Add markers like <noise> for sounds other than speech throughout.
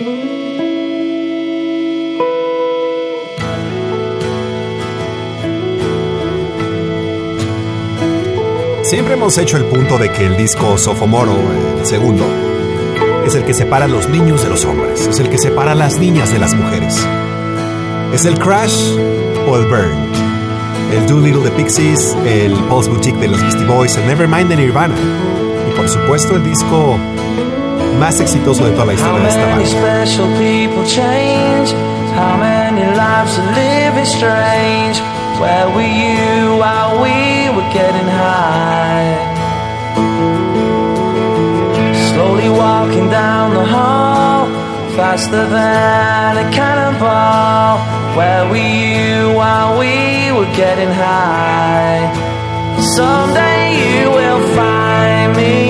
Siempre hemos hecho el punto de que el disco Sophomoro, el segundo, es el que separa a los niños de los hombres, es el que separa a las niñas de las mujeres. Es el Crash o el Burn, el Doolittle de Pixies, el Pulse Boutique de los Beastie Boys, el Nevermind de Nirvana y por supuesto el disco más exitoso de toda la historia de esta banda. Where were you while we were getting high? Slowly walking down the hall, faster than a cannonball. Where were you while we were getting high? Someday you will find me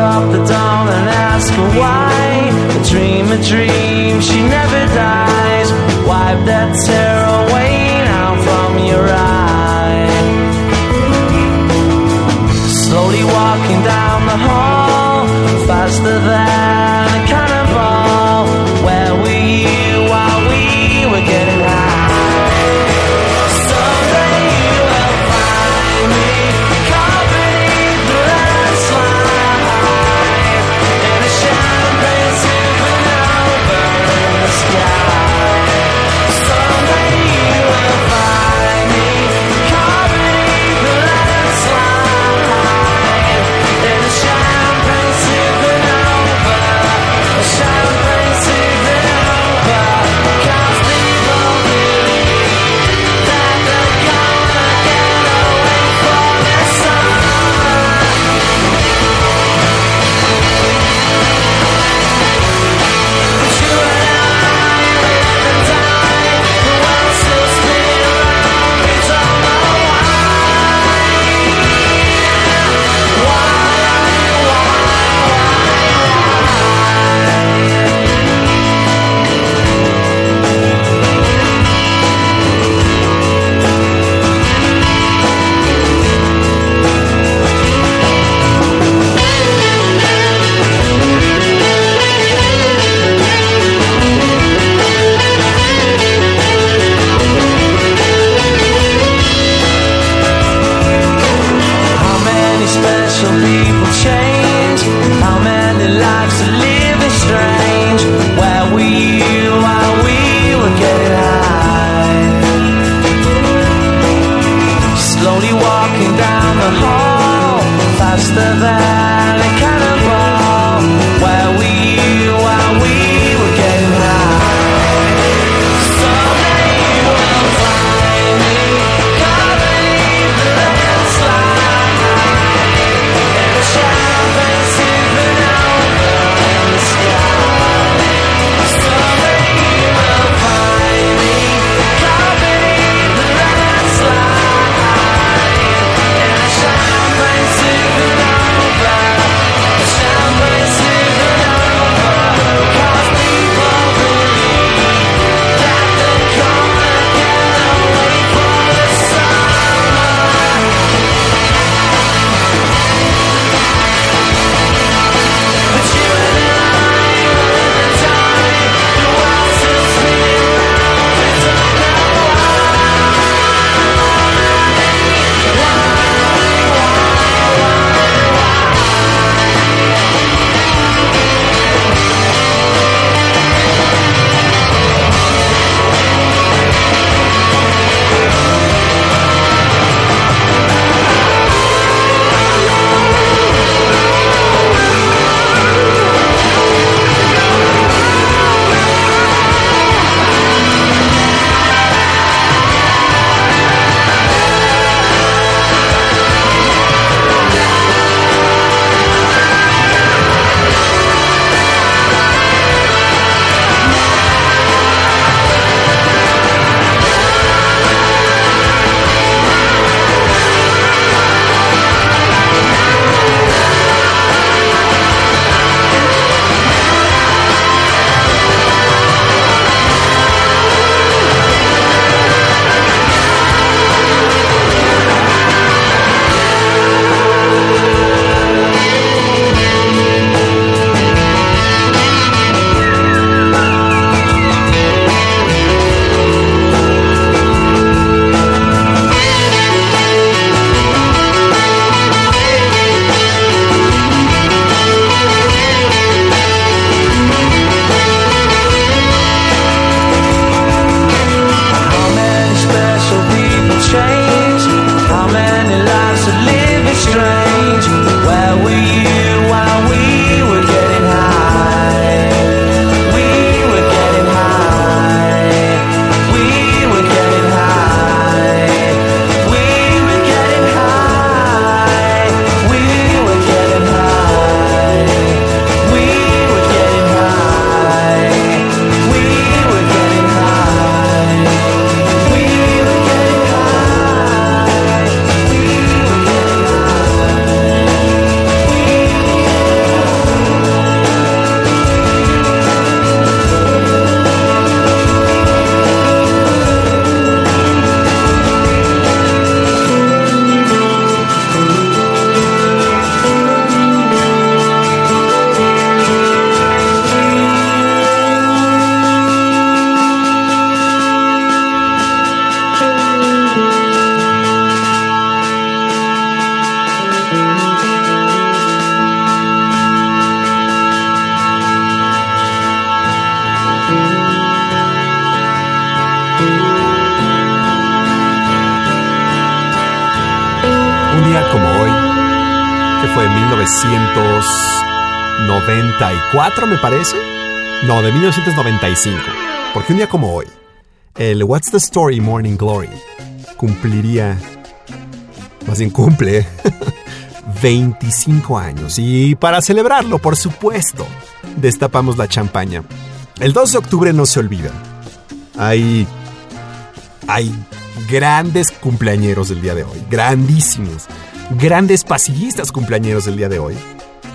Up the dawn and ask her why. A dream, a dream, she never dies. Wipe that tear away now from your eye. Slowly walking down the hall, faster than No, de 1995. Porque un día como hoy, el What's the Story Morning Glory cumpliría, más bien cumple, <laughs> 25 años. Y para celebrarlo, por supuesto, destapamos la champaña. El 2 de octubre no se olvida. Hay, hay grandes cumpleañeros del día de hoy, grandísimos, grandes pasillistas cumpleañeros del día de hoy,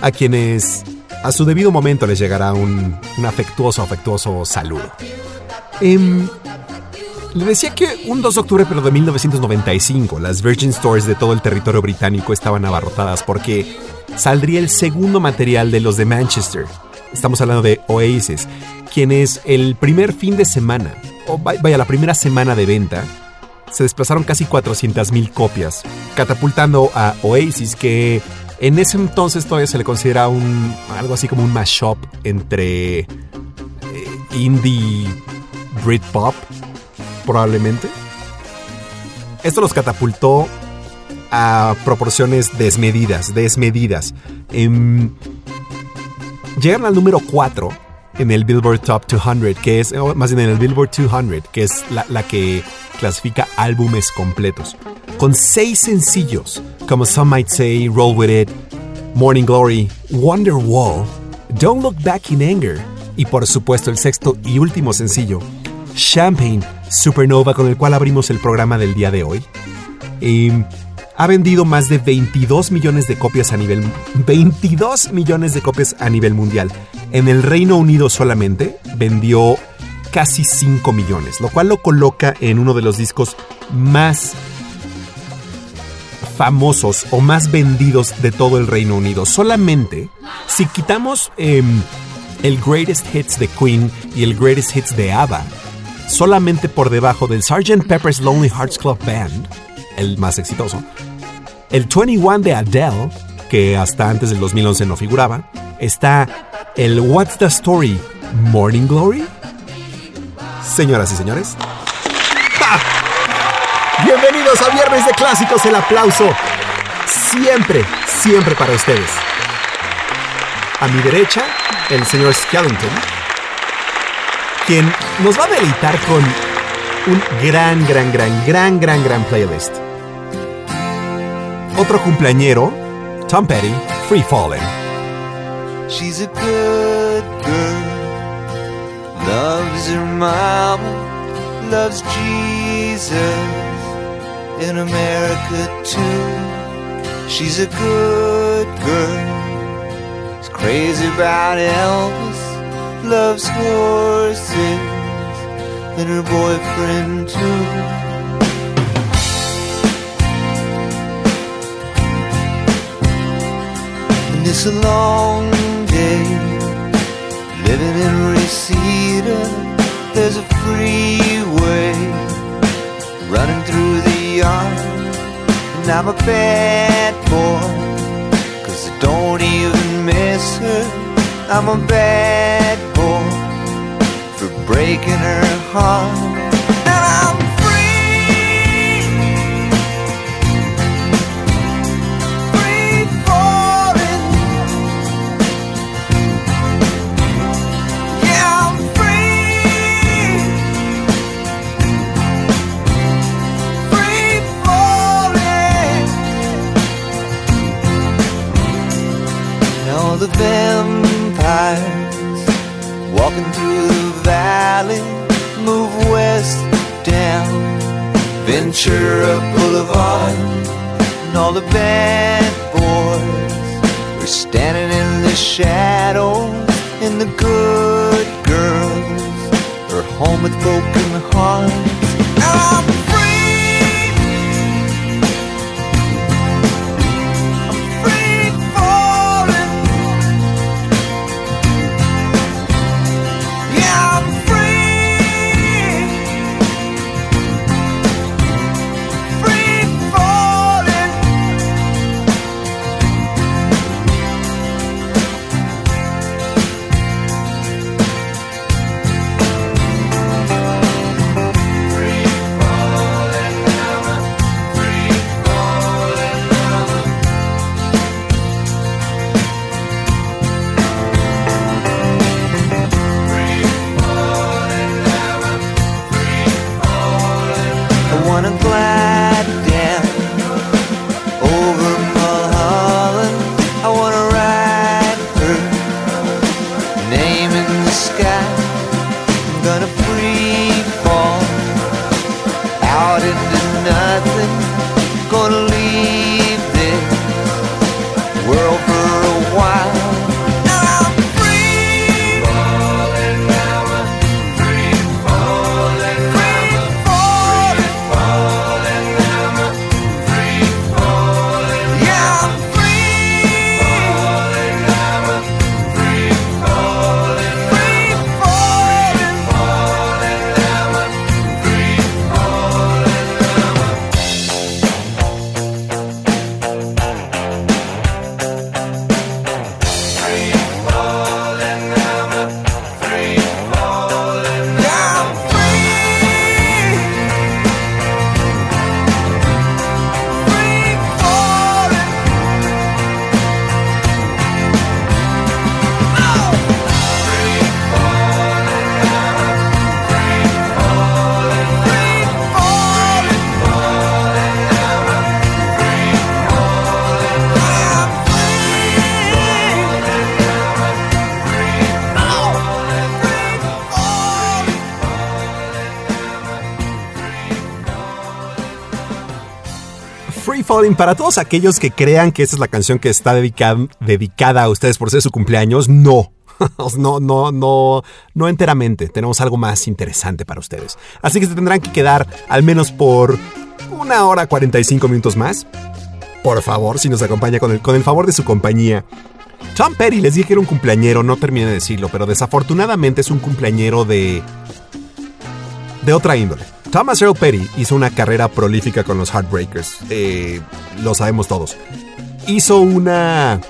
a quienes a su debido momento les llegará un, afectuoso, afectuoso saludo. Em, le decía que un 2 de octubre pero de 1995 las Virgin Stores de todo el territorio británico estaban abarrotadas porque saldría el segundo material de los de Manchester. Estamos hablando de Oasis, quienes el primer fin de semana, o vaya la primera semana de venta, se desplazaron casi 400.000 copias, catapultando a Oasis que en ese entonces todavía se le considera un algo así como un mashup entre eh, indie Britpop probablemente. Esto los catapultó a proporciones desmedidas, desmedidas. Em, llegaron al número 4 en el Billboard Top 200, que es, más bien en el Billboard 200, que es la, que clasifica álbumes completos. Con seis sencillos, como Some Might Say, Roll With It, Morning Glory, Wonder Wall, Don't Look Back in Anger, y por supuesto el sexto y último sencillo, Champagne Supernova, con el cual abrimos el programa del día de hoy. Ha vendido más de 22 millones de copias a nivel 22 millones de copias a nivel mundial. En el Reino Unido solamente vendió casi 5 millones, lo cual lo coloca en uno de los discos más famosos o más vendidos de todo el Reino Unido. Solamente si quitamos em, el Greatest Hits de Queen y el Greatest Hits de ABBA, solamente por debajo del Sgt. Pepper's Lonely Hearts Club Band, el más exitoso, el 21 de Adele, que hasta antes del 2011 no figuraba, está el What's the Story Morning Glory. Señoras y señores, bienvenidos a Viernes de Clásicos, el aplauso siempre, siempre para ustedes. A mi derecha, el señor Skellington, quien nos va a deleitar con un gran, gran, gran, gran, gran, gran playlist. Otro cumpleañero, Tom Petty, Free Falling. She's a good girl, loves her mama, loves Jesus in America too. She's a good girl, is crazy about Elvis, loves horses and her boyfriend too. It's a long day living in Reseda. There's a freeway running through the yard, and I'm a bad boy. Cause I don't even miss her. I'm a bad boy for breaking her heart. Falling para todos aquellos que crean que esta es la canción que está dedicada, a ustedes por ser su cumpleaños, no. <laughs> No, no, no, no enteramente. Tenemos algo más interesante para ustedes. Así que se tendrán que quedar al menos por una hora 45 minutos más. Por favor, si nos acompaña con el, con el favor de su compañía. Tom Petty, les dije que era un cumpleañero, no terminé de decirlo, pero desafortunadamente es un cumpleañero de. de otra índole. Thomas Earl Petty hizo una carrera prolífica con los Heartbreakers. Eh, lo sabemos todos. Hizo una.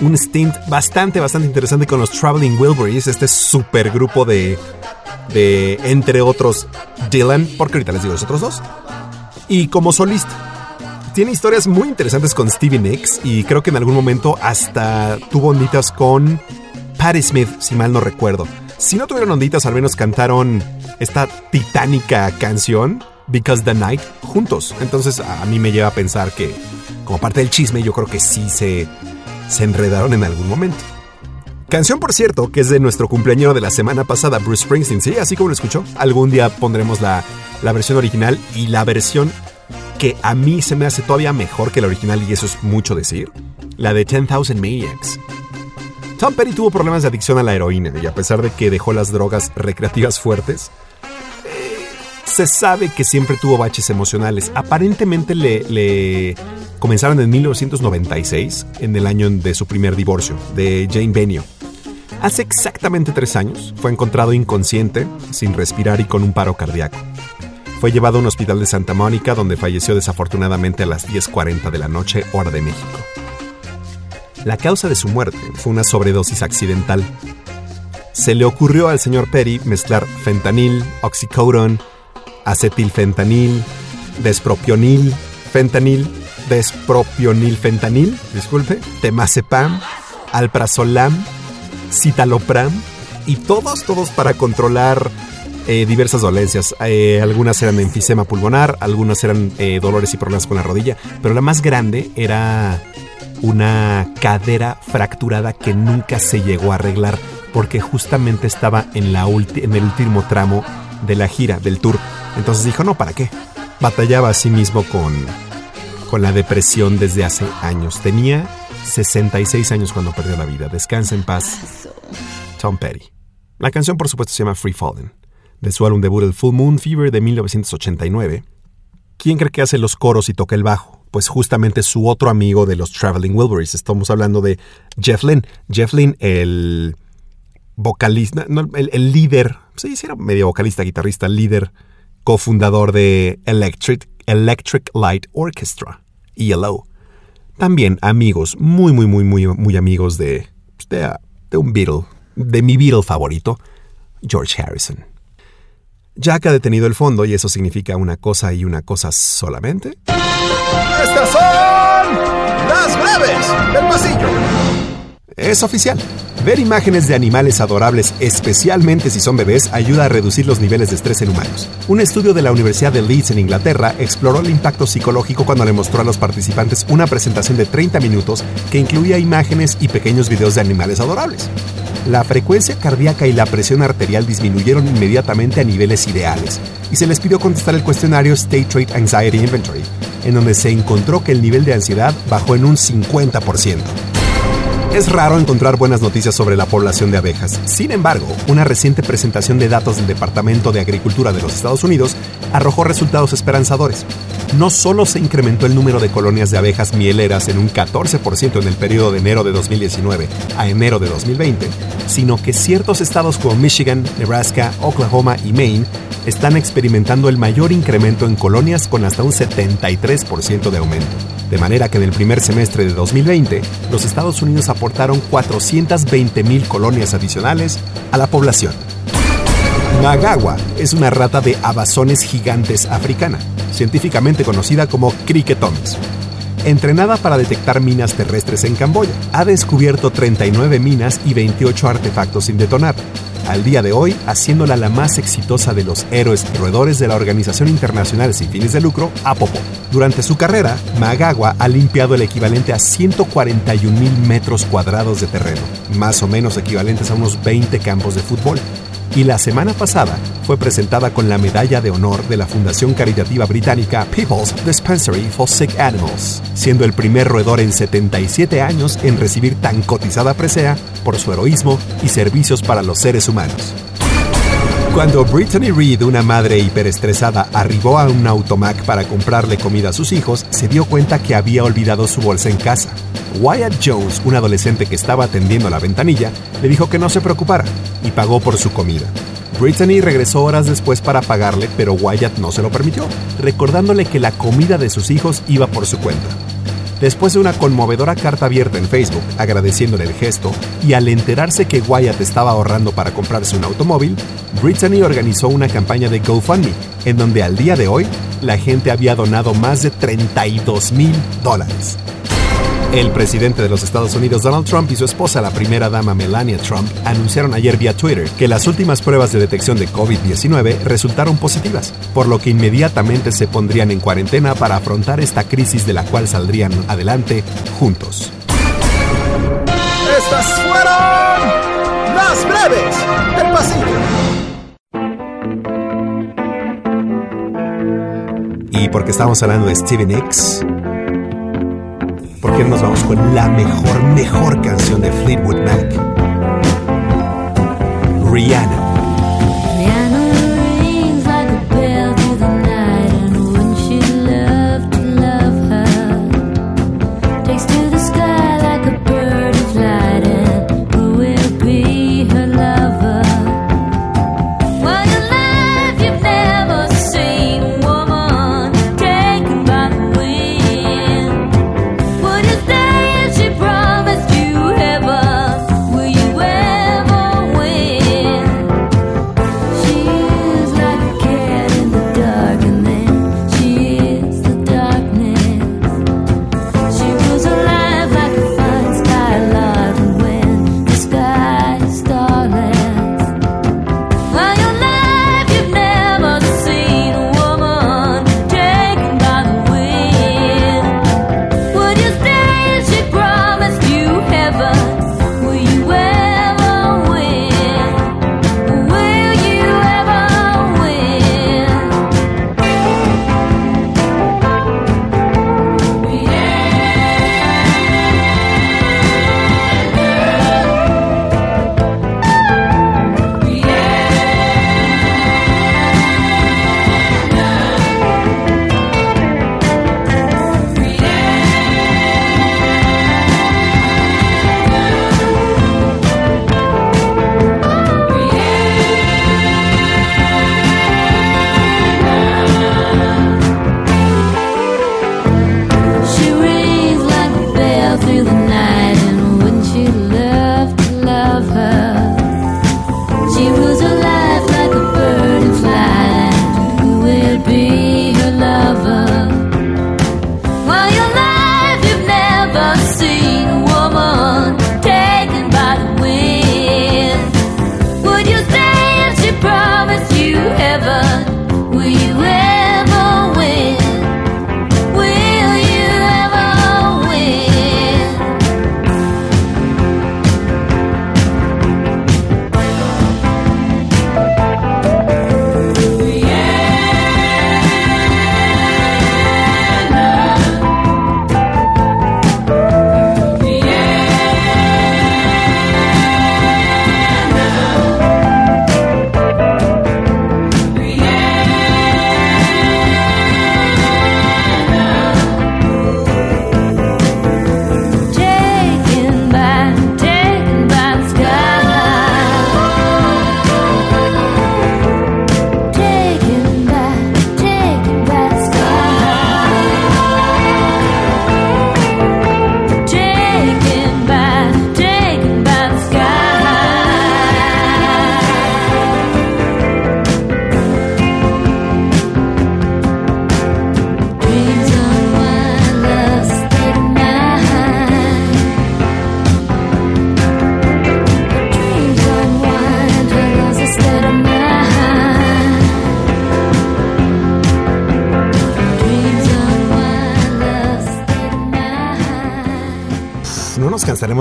Un stint bastante, bastante interesante con los Traveling Wilburys, este super grupo de. de. entre otros, Dylan, porque ahorita les digo los otros dos. Y como solista. Tiene historias muy interesantes con Stevie Nicks y creo que en algún momento hasta tuvo onditas con Patti Smith, si mal no recuerdo. Si no tuvieron onditas, al menos cantaron esta titánica canción, Because the Night, juntos. Entonces a mí me lleva a pensar que, como parte del chisme, yo creo que sí se, se enredaron en algún momento. Canción, por cierto, que es de nuestro cumpleañero de la semana pasada, Bruce Springsteen, ¿sí? Así como lo escuchó. Algún día pondremos la, la versión original y la versión que a mí se me hace todavía mejor que la original y eso es mucho decir, la de 10,000 Maniacs. Tom Petty tuvo problemas de adicción a la heroína y a pesar de que dejó las drogas recreativas fuertes, eh, se sabe que siempre tuvo baches emocionales. Aparentemente le, le comenzaron en 1996, en el año de su primer divorcio, de Jane Benio. Hace exactamente tres años fue encontrado inconsciente, sin respirar y con un paro cardíaco. Fue llevado a un hospital de Santa Mónica donde falleció desafortunadamente a las 10.40 de la noche, hora de México. La causa de su muerte fue una sobredosis accidental. Se le ocurrió al señor Perry mezclar fentanil, oxycodone, acetilfentanil, despropionil, fentanil, despropionil fentanil, disculpe, temazepam, alprazolam, citalopram y todos, todos para controlar eh, diversas dolencias. Eh, algunas eran enfisema pulmonar, algunas eran eh, dolores y problemas con la rodilla, pero la más grande era una cadera fracturada que nunca se llegó a arreglar porque justamente estaba en, la en el último tramo de la gira, del tour. Entonces dijo, no, ¿para qué? Batallaba a sí mismo con, con la depresión desde hace años. Tenía 66 años cuando perdió la vida. Descansa en paz. Tom Petty. La canción, por supuesto, se llama Free Falling de su álbum debut el Full Moon Fever de 1989. ¿Quién cree que hace los coros y toca el bajo? Pues justamente su otro amigo de los Traveling Wilburys. Estamos hablando de Jeff Lynne. Jeff Lynne, el vocalista, el, líder, sí, sí medio vocalista, guitarrista, líder, cofundador de Electric, Electric Light Orchestra, ELO. También amigos, muy, muy, muy, muy, muy amigos de, de, de un Beatle, de mi Beatle favorito, George Harrison. Jack ha detenido el fondo y eso significa una cosa y una cosa solamente. Estas son las breves del pasillo. Es oficial. Ver imágenes de animales adorables, especialmente si son bebés, ayuda a reducir los niveles de estrés en humanos. Un estudio de la Universidad de Leeds en Inglaterra exploró el impacto psicológico cuando le mostró a los participantes una presentación de 30 minutos que incluía imágenes y pequeños videos de animales adorables. La frecuencia cardíaca y la presión arterial disminuyeron inmediatamente a niveles ideales, y se les pidió contestar el cuestionario State Trait Anxiety Inventory, en donde se encontró que el nivel de ansiedad bajó en un 50%. Es raro encontrar buenas noticias sobre la población de abejas. Sin embargo, una reciente presentación de datos del Departamento de Agricultura de los Estados Unidos arrojó resultados esperanzadores. No solo se incrementó el número de colonias de abejas mieleras en un 14% en el periodo de enero de 2019 a enero de 2020, sino que ciertos estados como Michigan, Nebraska, Oklahoma y Maine están experimentando el mayor incremento en colonias con hasta un 73% de aumento. De manera que en el primer semestre de 2020, los Estados Unidos aportaron 420.000 colonias adicionales a la población. Magawa es una rata de abazones gigantes africana, científicamente conocida como cricketones. Entrenada para detectar minas terrestres en Camboya, ha descubierto 39 minas y 28 artefactos sin detonar, al día de hoy haciéndola la más exitosa de los héroes roedores de la Organización Internacional Sin Fines de Lucro, APOPO. Durante su carrera, Magawa ha limpiado el equivalente a 141 mil metros cuadrados de terreno, más o menos equivalentes a unos 20 campos de fútbol. Y la semana pasada fue presentada con la medalla de honor de la Fundación Caritativa Británica People's Dispensary for Sick Animals, siendo el primer roedor en 77 años en recibir tan cotizada presea por su heroísmo y servicios para los seres humanos. Cuando Brittany Reed, una madre hiperestresada, arribó a un automac para comprarle comida a sus hijos, se dio cuenta que había olvidado su bolsa en casa. Wyatt Jones, un adolescente que estaba atendiendo la ventanilla, le dijo que no se preocupara y pagó por su comida. Brittany regresó horas después para pagarle, pero Wyatt no se lo permitió, recordándole que la comida de sus hijos iba por su cuenta. Después de una conmovedora carta abierta en Facebook agradeciéndole el gesto y al enterarse que Wyatt estaba ahorrando para comprarse un automóvil, Brittany organizó una campaña de GoFundMe, en donde al día de hoy la gente había donado más de 32 mil dólares. El presidente de los Estados Unidos Donald Trump y su esposa, la primera dama Melania Trump, anunciaron ayer vía Twitter que las últimas pruebas de detección de COVID-19 resultaron positivas, por lo que inmediatamente se pondrían en cuarentena para afrontar esta crisis de la cual saldrían adelante juntos. Estas fueron las breves del pasillo. Y porque estamos hablando de Stevie Nicks, ¿por qué no nos vamos con la mejor, mejor canción de Fleetwood Mac? Rihanna.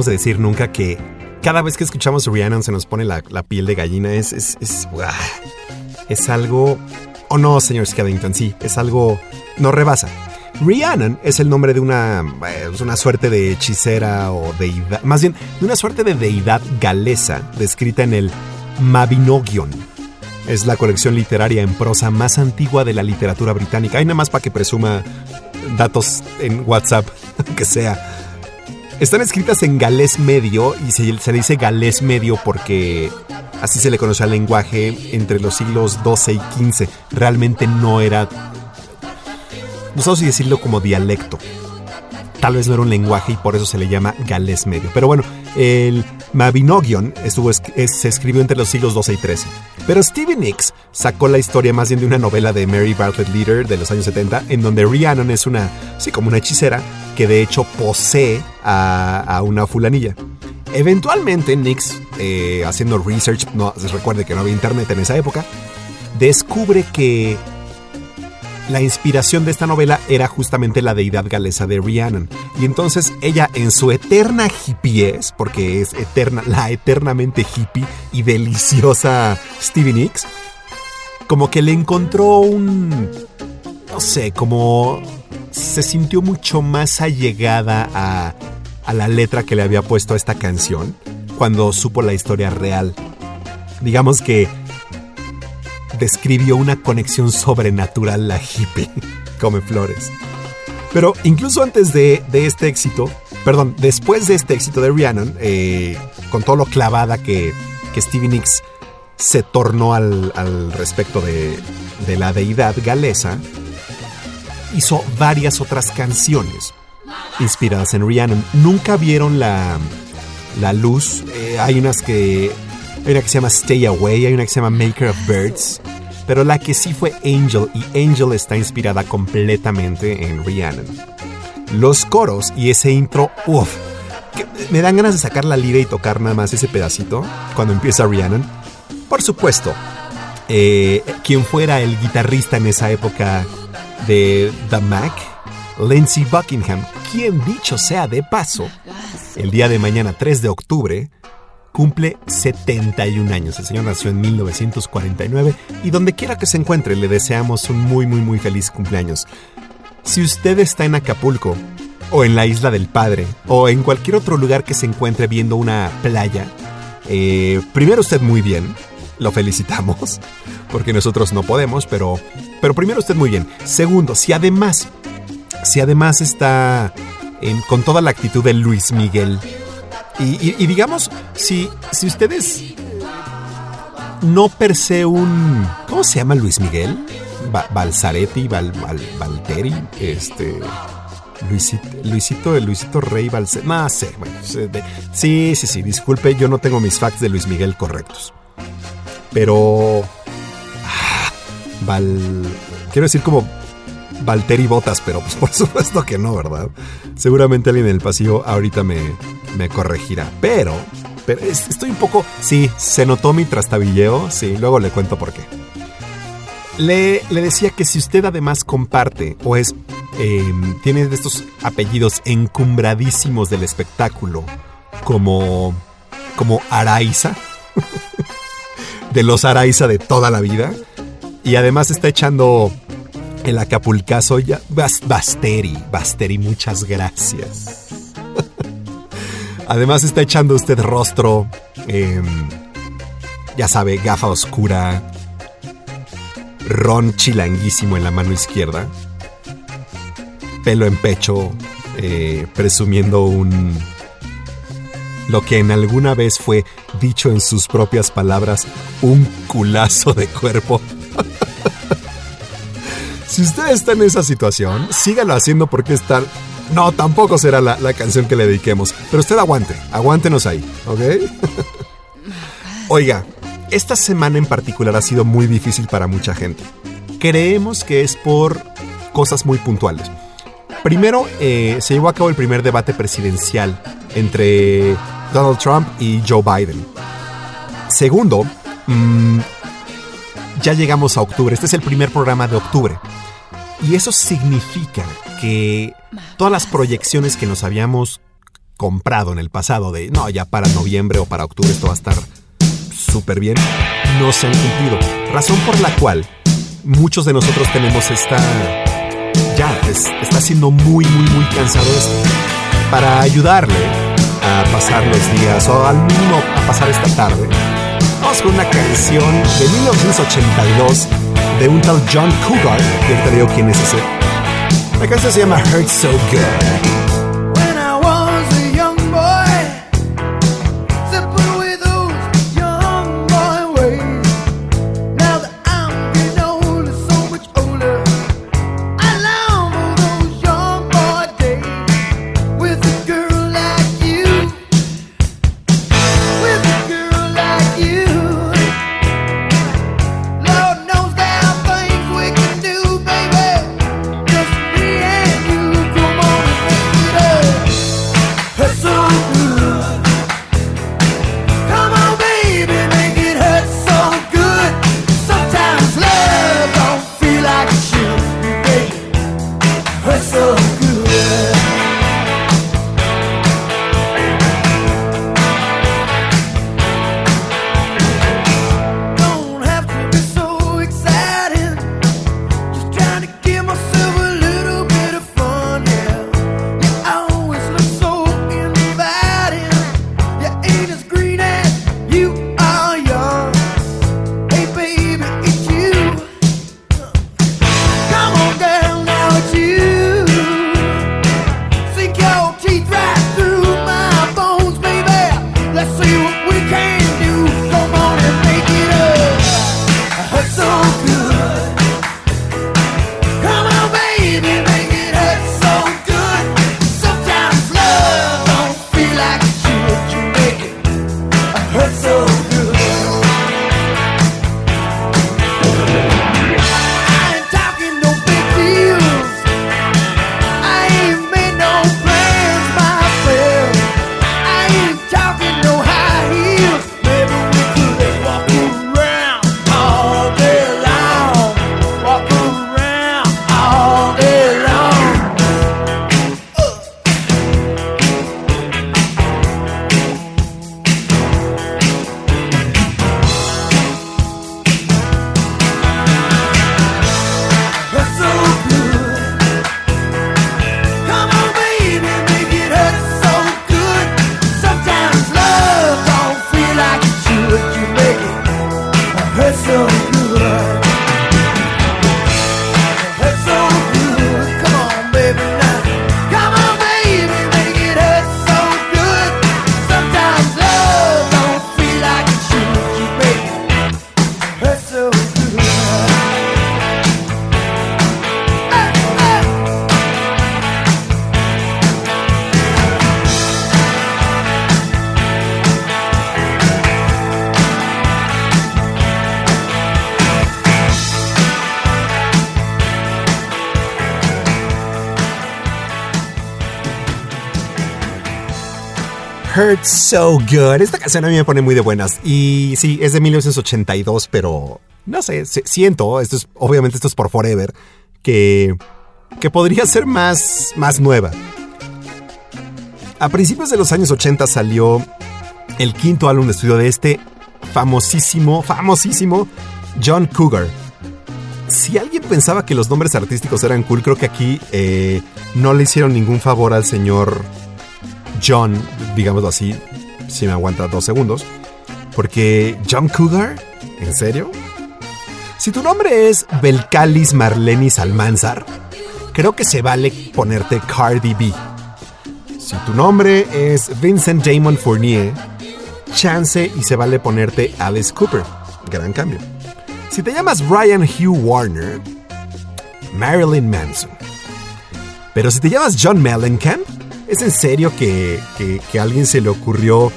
De decir nunca que cada vez que escuchamos Rhiannon se nos pone la, piel de gallina. Es, es, es, ¡buah! es algo... O no, señor Skellington, sí, es algo... No rebasa. Rhiannon es el nombre de una, eh, es una suerte de hechicera o deidad, más bien de una suerte de deidad galesa descrita en el Mabinogion. Es la colección literaria en prosa más antigua de la literatura británica. Hay nada más para que presuma datos en WhatsApp, <laughs> que sea. Están escritas en galés medio y se, le dice galés medio porque así se le conoce al lenguaje entre los siglos XII y XV. Realmente no era no sé si decirlo como dialecto. Tal vez no era un lenguaje y por eso se le llama galés medio. Pero bueno, el Mabinogion estuvo, es- es- se escribió entre los siglos XII y XIII. Pero Stevie Nicks sacó la historia más bien de una novela de Mary Bartlett Leader de los años 70, en donde Rhiannon es una, sí, como una hechicera que de hecho posee a, una fulanilla. Eventualmente Nicks, eh, haciendo research, no, recuerde que no había internet en esa época, descubre que la inspiración de esta novela era justamente la deidad galesa de Rhiannon. Y entonces ella en su eterna hippies, porque es eterna, la eternamente hippie y deliciosa Stevie Nicks, como que le encontró un... no sé, como se sintió mucho más allegada a, a la letra que le había puesto a esta canción cuando supo la historia real. Digamos que describió una conexión sobrenatural la hippie. <laughs> Come flores. Pero incluso antes de, de este éxito, perdón, después de este éxito de Rhiannon, eh, con todo lo clavada que, que Stevie Nicks se tornó al, al respecto de, de la deidad galesa, hizo varias otras canciones inspiradas en Rhiannon. Nunca vieron la, la luz. Eh, hay unas que. Hay una que se llama Stay Away, hay una que se llama Maker of Birds. Pero la que sí fue Angel, y Angel está inspirada completamente en Rhiannon. Los coros y ese intro, uff, me dan ganas de sacar la lira y tocar nada más ese pedacito cuando empieza Rhiannon. Por supuesto, eh, quien fuera el guitarrista en esa época de The Mac, Lindsey Buckingham, quien dicho sea de paso, el día de mañana 3 de octubre, cumple 71 años. El señor nació en 1949 y donde quiera que se encuentre le deseamos un muy muy muy feliz cumpleaños. Si usted está en Acapulco, o en la Isla del Padre, o en cualquier otro lugar que se encuentre viendo una playa, eh, primero usted muy bien, lo felicitamos, porque nosotros no podemos, pero, pero primero usted muy bien. Segundo, si además, si además está en- con toda la actitud de Luis Miguel, y, digamos, si, si ustedes no per se un... ¿Cómo se llama Luis Miguel? Ba- Balzaretti, Val- Valteri, este... Luisito, Luisito, Luisito Rey Balse... No sé, bueno, sí, sí, sí, disculpe, yo no tengo mis facts de Luis Miguel correctos. Pero... Val... Quiero decir como Valtteri Botas, pero pues <laughs> por supuesto que no, ¿verdad? Seguramente alguien en el pasillo ahorita me, me corregirá. Pero, pero es- estoy un poco... Sí, se notó mi trastabilleo, sí, luego le cuento por qué. Le, decía que si usted además comparte o es... eh, tiene estos apellidos encumbradísimos del espectáculo, como... como Araiza, <laughs> de los Araiza de toda la vida, y además está echando el acapulcazo ya. Bas- Basteri, Basteri, muchas gracias. <laughs> además está echando usted rostro, em, ya sabe, gafa oscura, ron chilanguísimo en la mano izquierda, pelo en pecho, eh, presumiendo un... Lo que en alguna vez fue, dicho en sus propias palabras, un culazo de cuerpo. Si usted está en esa situación, sígalo haciendo porque está... No, tampoco será la, la canción que le dediquemos. Pero usted aguante, aguántenos ahí, ¿ok? <laughs> Oiga, esta semana en particular ha sido muy difícil para mucha gente. Creemos que es por cosas muy puntuales. Primero, eh, se llevó a cabo el primer debate presidencial entre Donald Trump y Joe Biden. Segundo, mm, ya llegamos a octubre. Este es el primer programa de octubre. Y eso significa que todas las proyecciones que nos habíamos comprado en el pasado de, no, ya para noviembre o para octubre esto va a estar súper bien, no se han cumplido. Razón por la cual muchos de nosotros tenemos esta... Ya, está siendo muy, muy, muy cansado esto. Para ayudarle a pasar los días o al mínimo a pasar esta tarde, con una canción de 1982 de un tal John Cougar, que te digo quién es ese. La canción se llama Hurt So Good. So Good. Esta canción a mí me pone muy de buenas. Y sí, es de 1982, pero no sé, siento, esto es, obviamente esto es por Forever, que, que podría ser más, más nueva. A principios de los años 80 salió el quinto álbum de estudio de este famosísimo, famosísimo John Cougar. Si alguien pensaba que los nombres artísticos eran cool, creo que aquí eh, no le hicieron ningún favor al señor John, digámoslo así, si me aguanta dos segundos. Porque John Cougar, ¿en serio? Si tu nombre es Belcalis Marlenis Almanzar, creo que se vale ponerte Cardi B. Si tu nombre es Vincent Damon Fournier, chance y se vale ponerte Alice Cooper. Gran cambio. Si te llamas Brian Hugh Warner, Marilyn Manson. Pero si te llamas John Mellencamp, ¿Es en serio que, que, a alguien se le ocurrió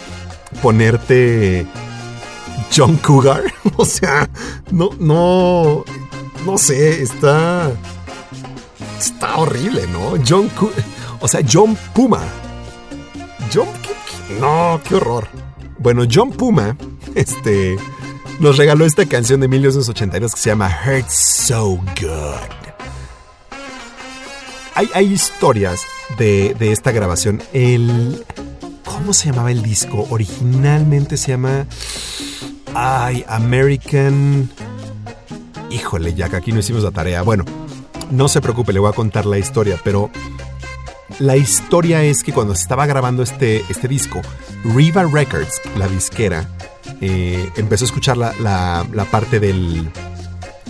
ponerte John Cougar? <laughs> o sea, no, no, no sé, está, está horrible, ¿no? John, o sea, John Puma. John, no, qué horror. Bueno, John Puma, <laughs> este, nos regaló esta canción de 1982 que se llama Hurt So Good hay, historias de, esta grabación. El, ¿Cómo se llamaba el disco? Originalmente se llama. Ay, American. Híjole, Jack, aquí no hicimos la tarea. Bueno, no se preocupe, le voy a contar la historia, pero la historia es que cuando se estaba grabando este, este disco, Riva Records, la disquera, eh, empezó a escuchar la, la- la parte del,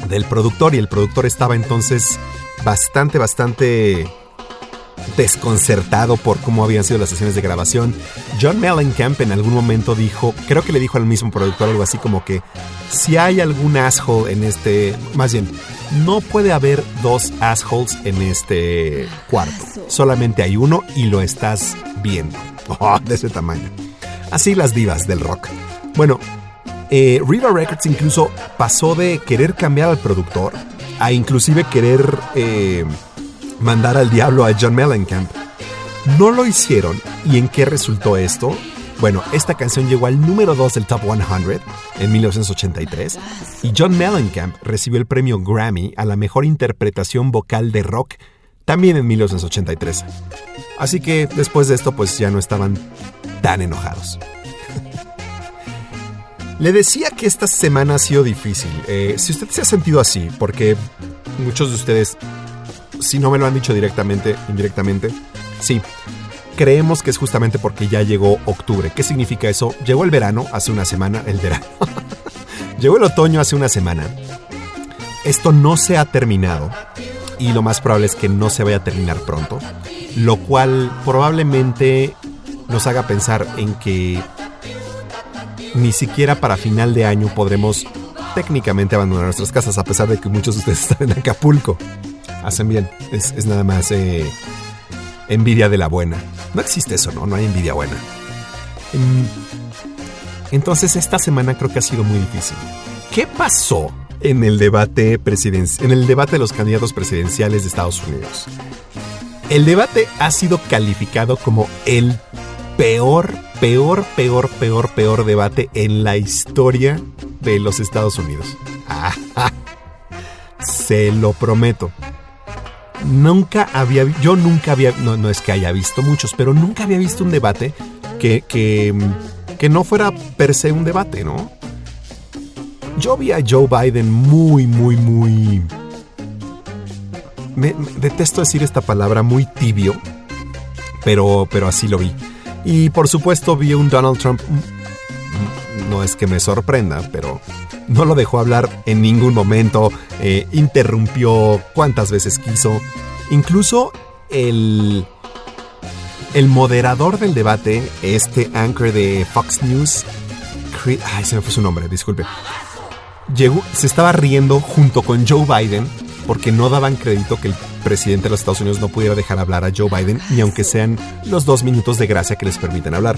del productor y el productor estaba entonces bastante, bastante desconcertado por cómo habían sido las sesiones de grabación. John Mellencamp en algún momento dijo, creo que le dijo al mismo productor algo así como que si hay algún asshole en este, más bien, no puede haber dos assholes en este cuarto. Solamente hay uno y lo estás viendo. <laughs> Oh, de ese tamaño. Así las divas del rock. Bueno, eh, Riva Records incluso pasó de querer cambiar al productor a inclusive querer eh, mandar al diablo a John Mellencamp. No lo hicieron. ¿Y en qué resultó esto? Bueno, esta canción llegó al número 2 del Top 100 en 1983 y John Mellencamp recibió el premio Grammy a la mejor interpretación vocal de rock también en 1983. Así que después de esto pues ya no estaban tan enojados. <laughs> Le decía que esta semana ha sido difícil. Eh, si usted se ha sentido así, porque muchos de ustedes, si no me lo han dicho directamente, indirectamente, sí, creemos que es justamente porque ya llegó octubre. ¿Qué significa eso? Llegó el verano hace una semana, el verano. <laughs> llegó el otoño hace una semana. Esto no se ha terminado y lo más probable es que no se vaya a terminar pronto, lo cual probablemente nos haga pensar en que ni siquiera para final de año podremos técnicamente abandonar nuestras casas, a pesar de que muchos de ustedes <laughs> están en Acapulco. Hacen bien, es, es nada más eh, envidia de la buena. No existe eso, ¿no? No hay envidia buena. Em, Entonces esta semana creo que ha sido muy difícil. ¿Qué pasó en el debate en el debate de los candidatos presidenciales de Estados Unidos? El debate ha sido calificado como el peor, peor, peor, peor, peor debate en la historia de los Estados Unidos. <laughs> Se lo prometo. Nunca había, yo nunca había, no, no es que haya visto muchos, pero nunca había visto un debate que, que, que no fuera per se un debate, ¿no? Yo vi a Joe Biden muy, muy, muy... Me, detesto decir esta palabra, muy tibio, pero, pero así lo vi. Y por supuesto vi un Donald Trump, mm, no es que me sorprenda, pero no lo dejó hablar en ningún momento, eh, interrumpió cuantas veces quiso. Incluso el, el moderador del debate, este anchor de Fox News, ay, se me fue su nombre, disculpe. Llegó, se estaba riendo junto con Joe Biden porque no daban crédito que el presidente de los Estados Unidos no pudiera dejar hablar a Joe Biden, ni aunque sean los dos minutos de gracia que les permiten hablar.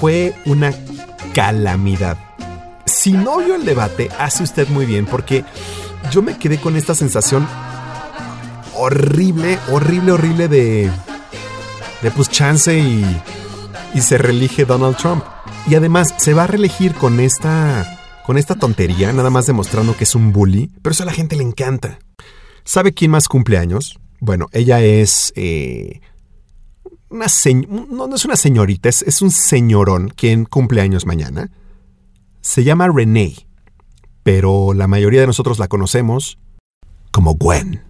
Fue una calamidad. Si no vio el debate, hace usted muy bien porque yo me quedé con esta sensación horrible, horrible, horrible de, de pues chance y, y se reelige Donald Trump. Y además se va a reelegir con esta, con esta tontería, nada más demostrando que es un bully, pero eso a la gente le encanta. ¿Sabe quién más cumple años? Bueno, ella es eh, una no, no es una señorita, es, es un señorón quien cumple años mañana. Se llama Renee, pero la mayoría de nosotros la conocemos como Gwen.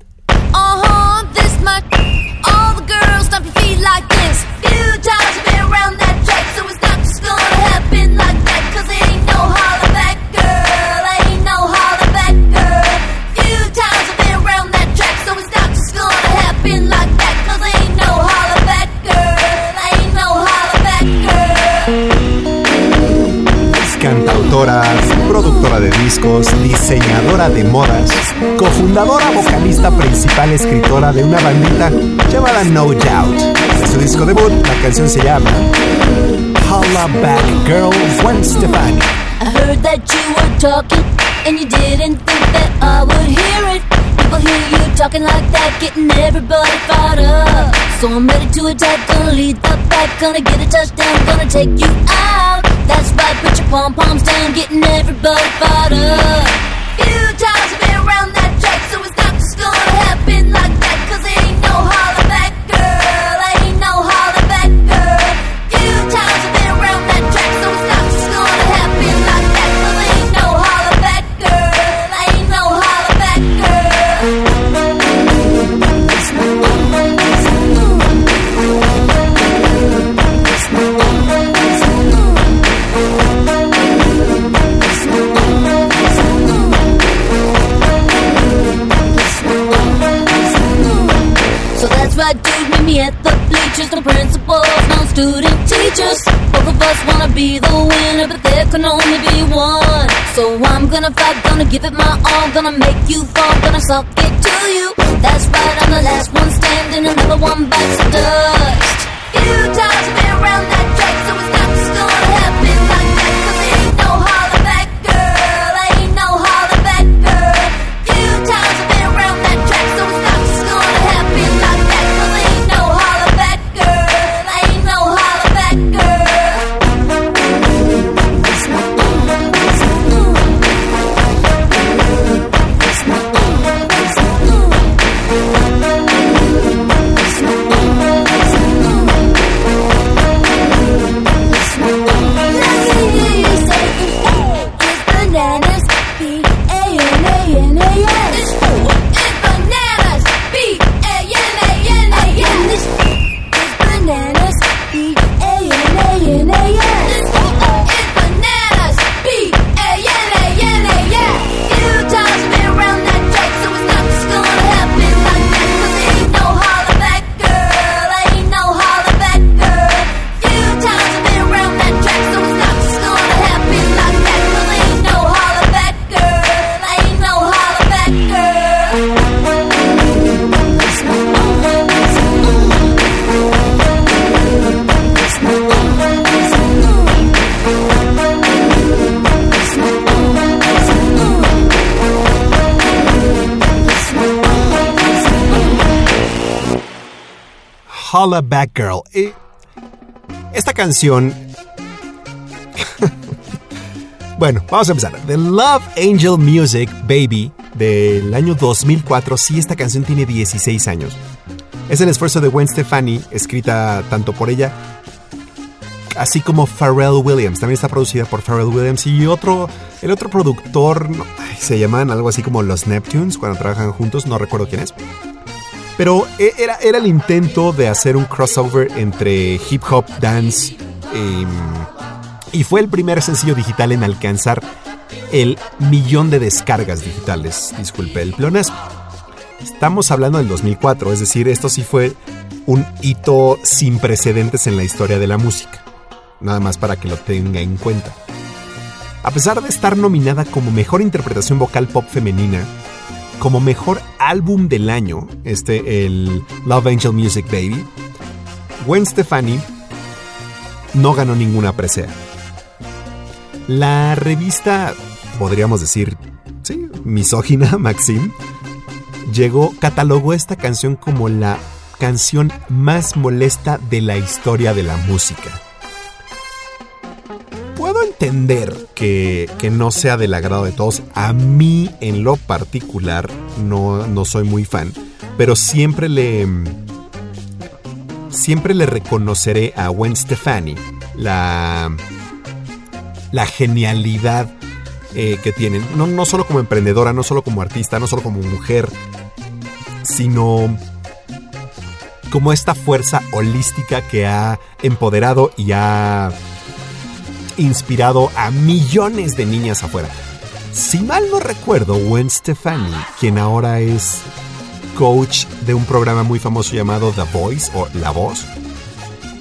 Productora de discos, diseñadora de modas, cofundadora, vocalista principal, escritora de una bandita llamada No Doubt. De su disco debut, la canción se llama Holla Back Girl Gwen Stefani. I heard that you were talking, and you didn't think that I would hear it. People hear you talking like that, getting everybody fired up. So I'm ready to attack, gonna lead the pack, gonna get a touchdown, gonna take you out. That's right, put your pom poms down, getting everybody fired up. Few times me at the bleachers. No principals, no student teachers. Both of us wanna be the winner, but there can only be one. So I'm gonna fight, gonna give it my all, gonna make you fall, gonna suck it to you. That's right, I'm the last one standing, another one bites the dust. Few times I've around that Holla Back Girl. Eh, esta canción. <laughs> bueno, vamos a empezar. The Love Angel Music Baby del año 2004. Sí, esta canción tiene 16 años. Es el esfuerzo de Gwen Stefani, escrita tanto por ella así como Pharrell Williams. También está producida por Pharrell Williams y otro, el otro productor, no, se llaman algo así como los Neptunes cuando trabajan juntos, no recuerdo quién es. Pero e- era, era el intento de hacer un crossover entre hip hop, dance em, y fue el primer sencillo digital en alcanzar el millón de descargas digitales. Disculpe el pleonasmo. Estamos hablando del 2004, es decir, esto sí fue un hito sin precedentes en la historia de la música. Nada más para que lo tenga en cuenta. A pesar de estar nominada como mejor interpretación vocal pop femenina, como mejor álbum del año, este, el Love Angel Music Baby, Gwen Stefani no ganó ninguna presea. La revista, podríamos decir, sí, misógina, <laughs> Maxim, llegó, catalogó esta canción como la canción más molesta de la historia de la música. Puedo entender que, que no sea del agrado de todos. A mí, en lo particular, no, no soy muy fan. Pero siempre le. Siempre le reconoceré a Gwen Stefani la. la genialidad eh, que tienen. No, no solo como emprendedora, no solo como artista, no solo como mujer, sino como esta fuerza holística que ha empoderado y ha inspirado a millones de niñas afuera. Si mal no recuerdo, Gwen Stefani, quien ahora es coach de un programa muy famoso llamado The Voice o La Voz,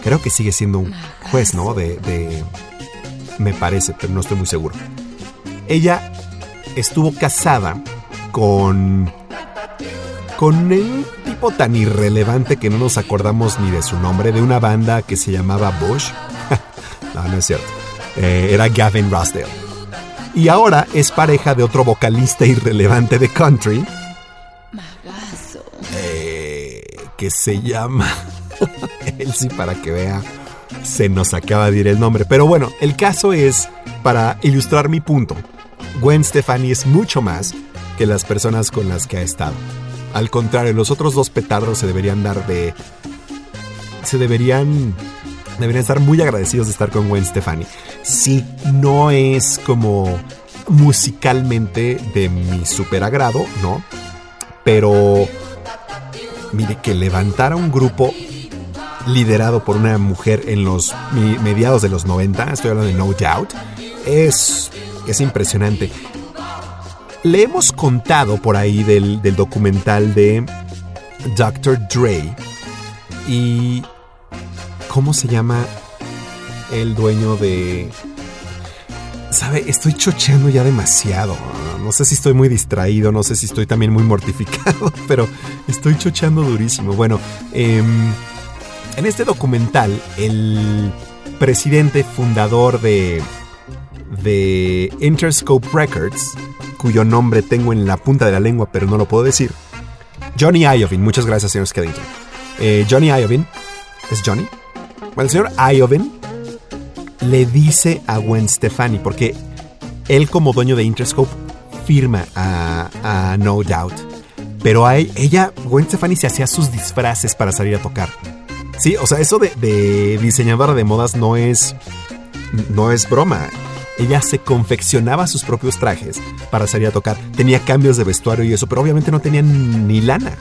creo que sigue siendo un juez, ¿no? De, de- me parece, pero no estoy muy seguro. Ella estuvo casada con con un tipo tan irrelevante que no nos acordamos ni de su nombre, de una banda que se llamaba Bush. <laughs> no, no es cierto. Eh, era Gavin Rossdale. Y ahora es pareja de otro vocalista irrelevante de country. eh, que se llama... <laughs> Él sí, para que vea, se nos acaba de ir el nombre. Pero bueno, el caso es, para ilustrar mi punto, Gwen Stefani es mucho más que las personas con las que ha estado. Al contrario, los otros dos petardos se deberían dar de... Se deberían... Deberían estar muy agradecidos de estar con Gwen Stefani. Sí, no es como musicalmente de mi super agrado, ¿no? Pero... Mire, que levantara un grupo liderado por una mujer en los mediados de los 90, estoy hablando de No Doubt, es, es impresionante. Le hemos contado por ahí del, del documental de Dr. Dre. ¿Y cómo se llama el dueño de... ¿Sabe? Estoy chocheando ya demasiado. No sé si estoy muy distraído, no sé si estoy también muy mortificado, <laughs> pero estoy chocheando durísimo. Bueno, em, en este documental, el presidente fundador de, de Interscope Records, cuyo nombre tengo en la punta de la lengua, pero no lo puedo decir, Johnny Iovine. Muchas gracias, señor Skellington. Eh, Johnny Iovine. ¿Es Johnny? El señor Iovine le dice a Gwen Stefani, porque él como dueño de Interscope firma a, a No Doubt. Pero a ella, Gwen Stefani se hacía sus disfraces para salir a tocar. Sí, o sea, eso de, de diseñadora de modas no es. No es broma. Ella se confeccionaba sus propios trajes para salir a tocar. Tenía cambios de vestuario y eso, pero obviamente no tenía ni lana.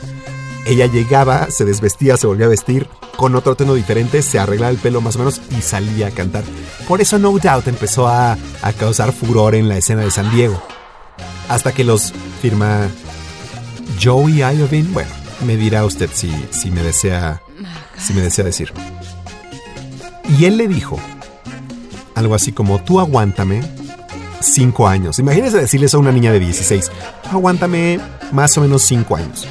Ella llegaba, se desvestía, se volvía a vestir con otro tono diferente, se arreglaba el pelo más o menos y salía a cantar. Por eso No Doubt empezó a, a causar furor en la escena de San Diego. Hasta que los firma Joey Iovine. Bueno, me dirá usted si, si me desea si me desea decir. Y él le dijo algo así como, tú aguántame cinco años. Imagínese decirle eso a una niña de 16. Tú aguántame más o menos cinco años.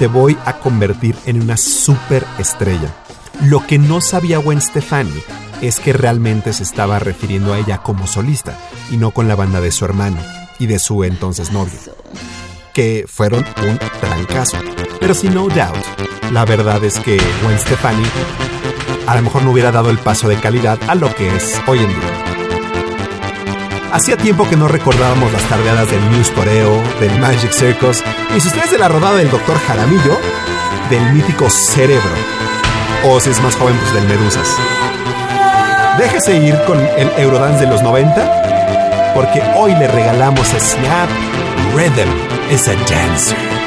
Te voy a convertir en una super estrella. Lo que no sabía Gwen Stefani es que realmente se estaba refiriendo a ella como solista y no con la banda de su hermano y de su entonces novio, que fueron un trancazo. Pero sin no doubt, la verdad es que Gwen Stefani a lo mejor no hubiera dado el paso de calidad a lo que es hoy en día. Hacía tiempo que no recordábamos las tardeadas del News Toreo, del Magic Circus, y si ustedes de la rodada del Dr. Jaramillo, del mítico Cerebro, o si es más joven, pues del Medusas. Déjese ir con el Eurodance de los 90, porque hoy le regalamos a Snap Rhythm is a Dancer.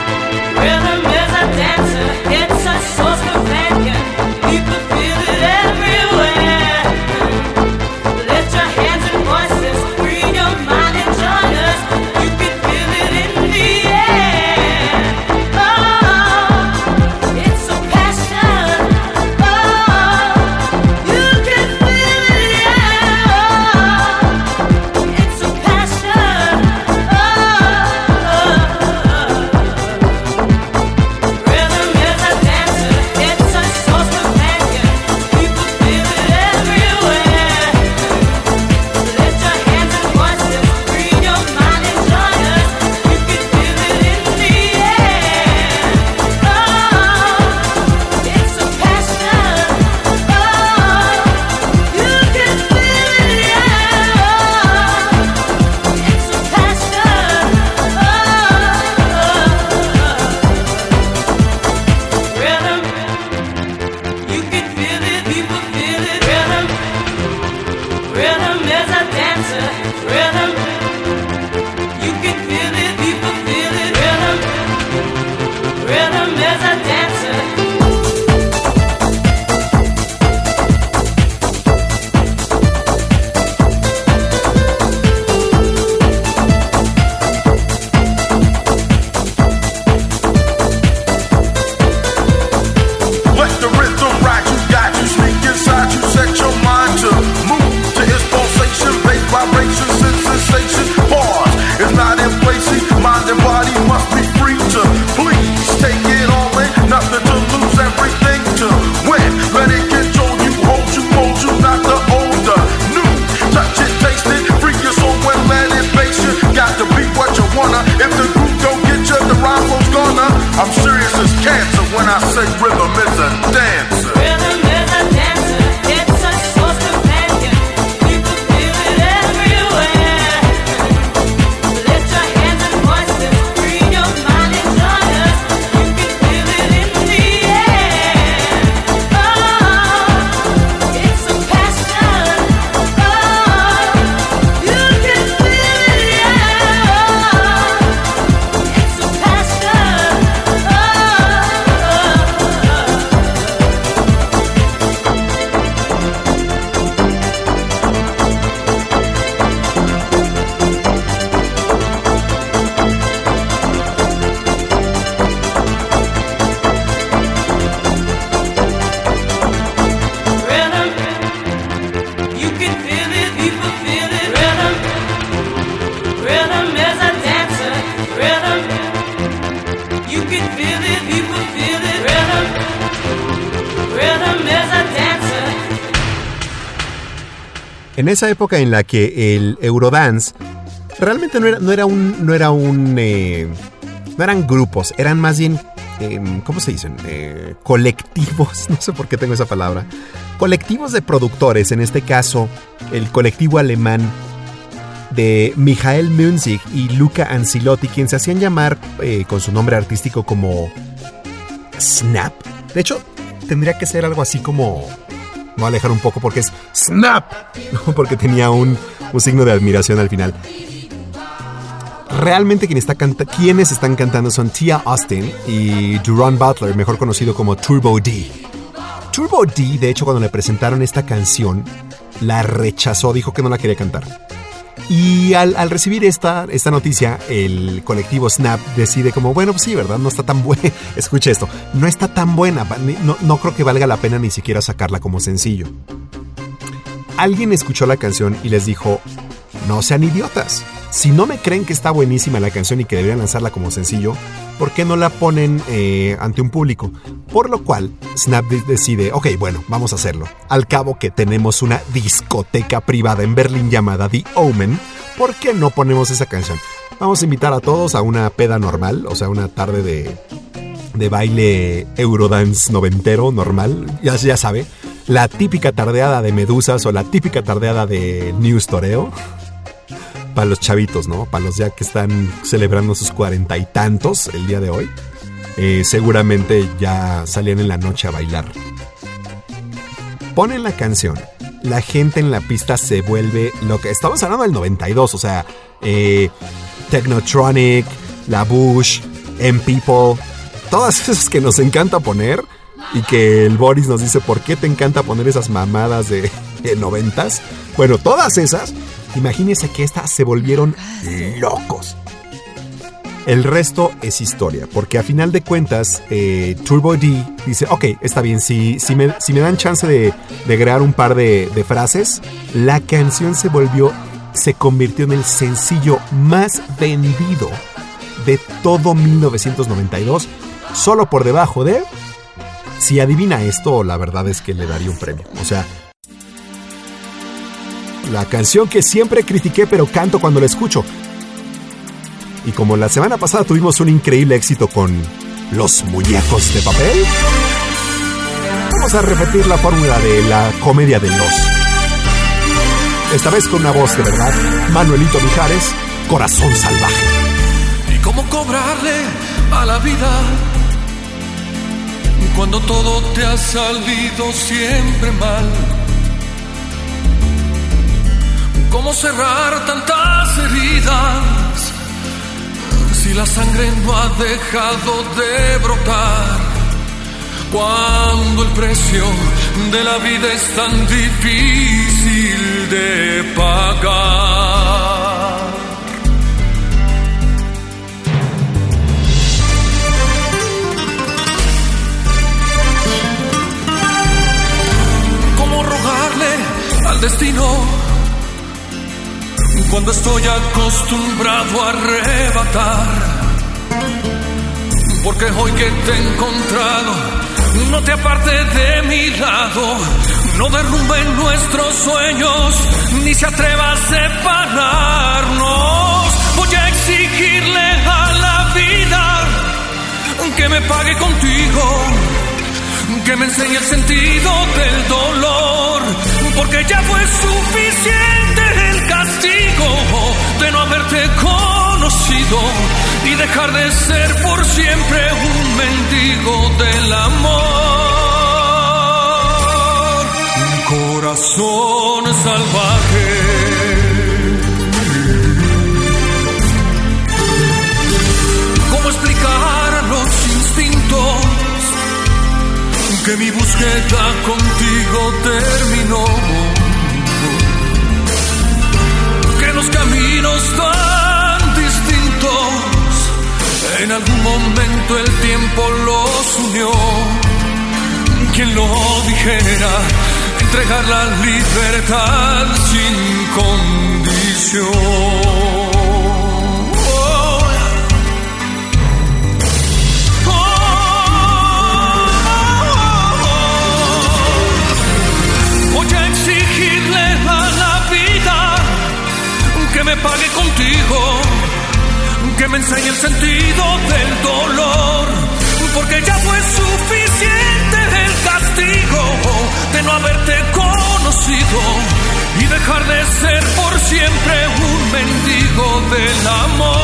Esa época en la que el Eurodance realmente no era, no era un. No era un. eh, no eran grupos, eran más bien. eh, ¿Cómo se dicen? Eh, colectivos. <laughs> No sé por qué tengo esa palabra. Colectivos de productores. En este caso, el colectivo alemán de Michael Munzig y Luca Ancilotti, quien se hacían llamar eh, con su nombre artístico como Snap. De hecho, tendría que ser algo así como. Voy a alejar un poco porque es Snap. <laughs> Porque tenía un, un signo de admiración al final. Realmente quien está canta- quienes están cantando son Tia Austin y Duran Butler, mejor conocido como Turbo D. Turbo D, de hecho, cuando le presentaron esta canción, la rechazó, dijo que no la quería cantar. Y al, recibir esta, esta noticia, el colectivo Snap decide como, bueno, pues sí, ¿verdad? No está tan buena. <laughs> Escucha esto, no está tan buena. No, no creo que valga la pena ni siquiera sacarla como sencillo. Alguien escuchó la canción y les dijo, no sean idiotas. Si no me creen que está buenísima la canción y que deberían lanzarla como sencillo, ¿por qué no la ponen eh, ante un público? Por lo cual, Snap de- decide, ok, bueno, vamos a hacerlo. Al cabo que tenemos una discoteca privada en Berlín llamada The Omen, ¿por qué no ponemos esa canción? Vamos a invitar a todos a una peda normal, o sea, una tarde de, de baile Eurodance noventero normal, ya, ya sabe, la típica tardeada de Medusas o la típica tardeada de News Toreo. Para los chavitos, ¿no? Para los ya que están celebrando sus cuarenta y tantos el día de hoy. Eh, seguramente ya salían en la noche a bailar. Ponen la canción. La gente en la pista se vuelve lo que... Estamos hablando del 92, o sea, eh, Technotronic, La Bush, M-People, todas esas que nos encanta poner y que el Boris nos dice por qué te encanta poner esas mamadas de, de noventas. Bueno, todas esas, imagínense que estas se volvieron locos. El resto es historia, porque a final de cuentas, eh, Turbo D dice, ok, está bien, si, si, me, dan chance de, agregar un par de, de frases, la canción se volvió, se convirtió en el sencillo más vendido de todo 1992, solo por debajo de... Si adivina esto, la verdad es que le daría un premio. O sea, la canción que siempre critiqué pero canto cuando la escucho. Y como la semana pasada tuvimos un increíble éxito con los muñecos de papel, vamos a repetir la fórmula de la comedia de los. Esta vez con una voz de verdad, Manuelito Mijares, Corazón Salvaje. ¿Y cómo cobrarle a la vida cuando todo te ha salido siempre mal? ¿Cómo cerrar tantas heridas si la sangre no ha dejado de brotar? Cuando el precio de la vida es tan difícil de pagar. ¿Cómo rogarle al destino cuando estoy acostumbrado a arrebatar? Porque hoy que te he encontrado, no te apartes de mi lado, no derrumben nuestros sueños, ni se atreva a separarnos. Voy a exigirle a la vida que me pague contigo que me enseñe el sentido del dolor, porque ya fue suficiente el castigo de no haberte conocido y dejar de ser por siempre un mendigo del amor. Un corazón salvaje. ¿Cómo explicar los instintos? Que mi búsqueda contigo terminó. Que los caminos tan distintos, en algún momento el tiempo los unió. Quien lo dijera, entregar la libertad sin condición. pague contigo, que me enseñe el sentido del dolor, porque ya fue suficiente el castigo de no haberte conocido y dejar de ser por siempre un mendigo del amor.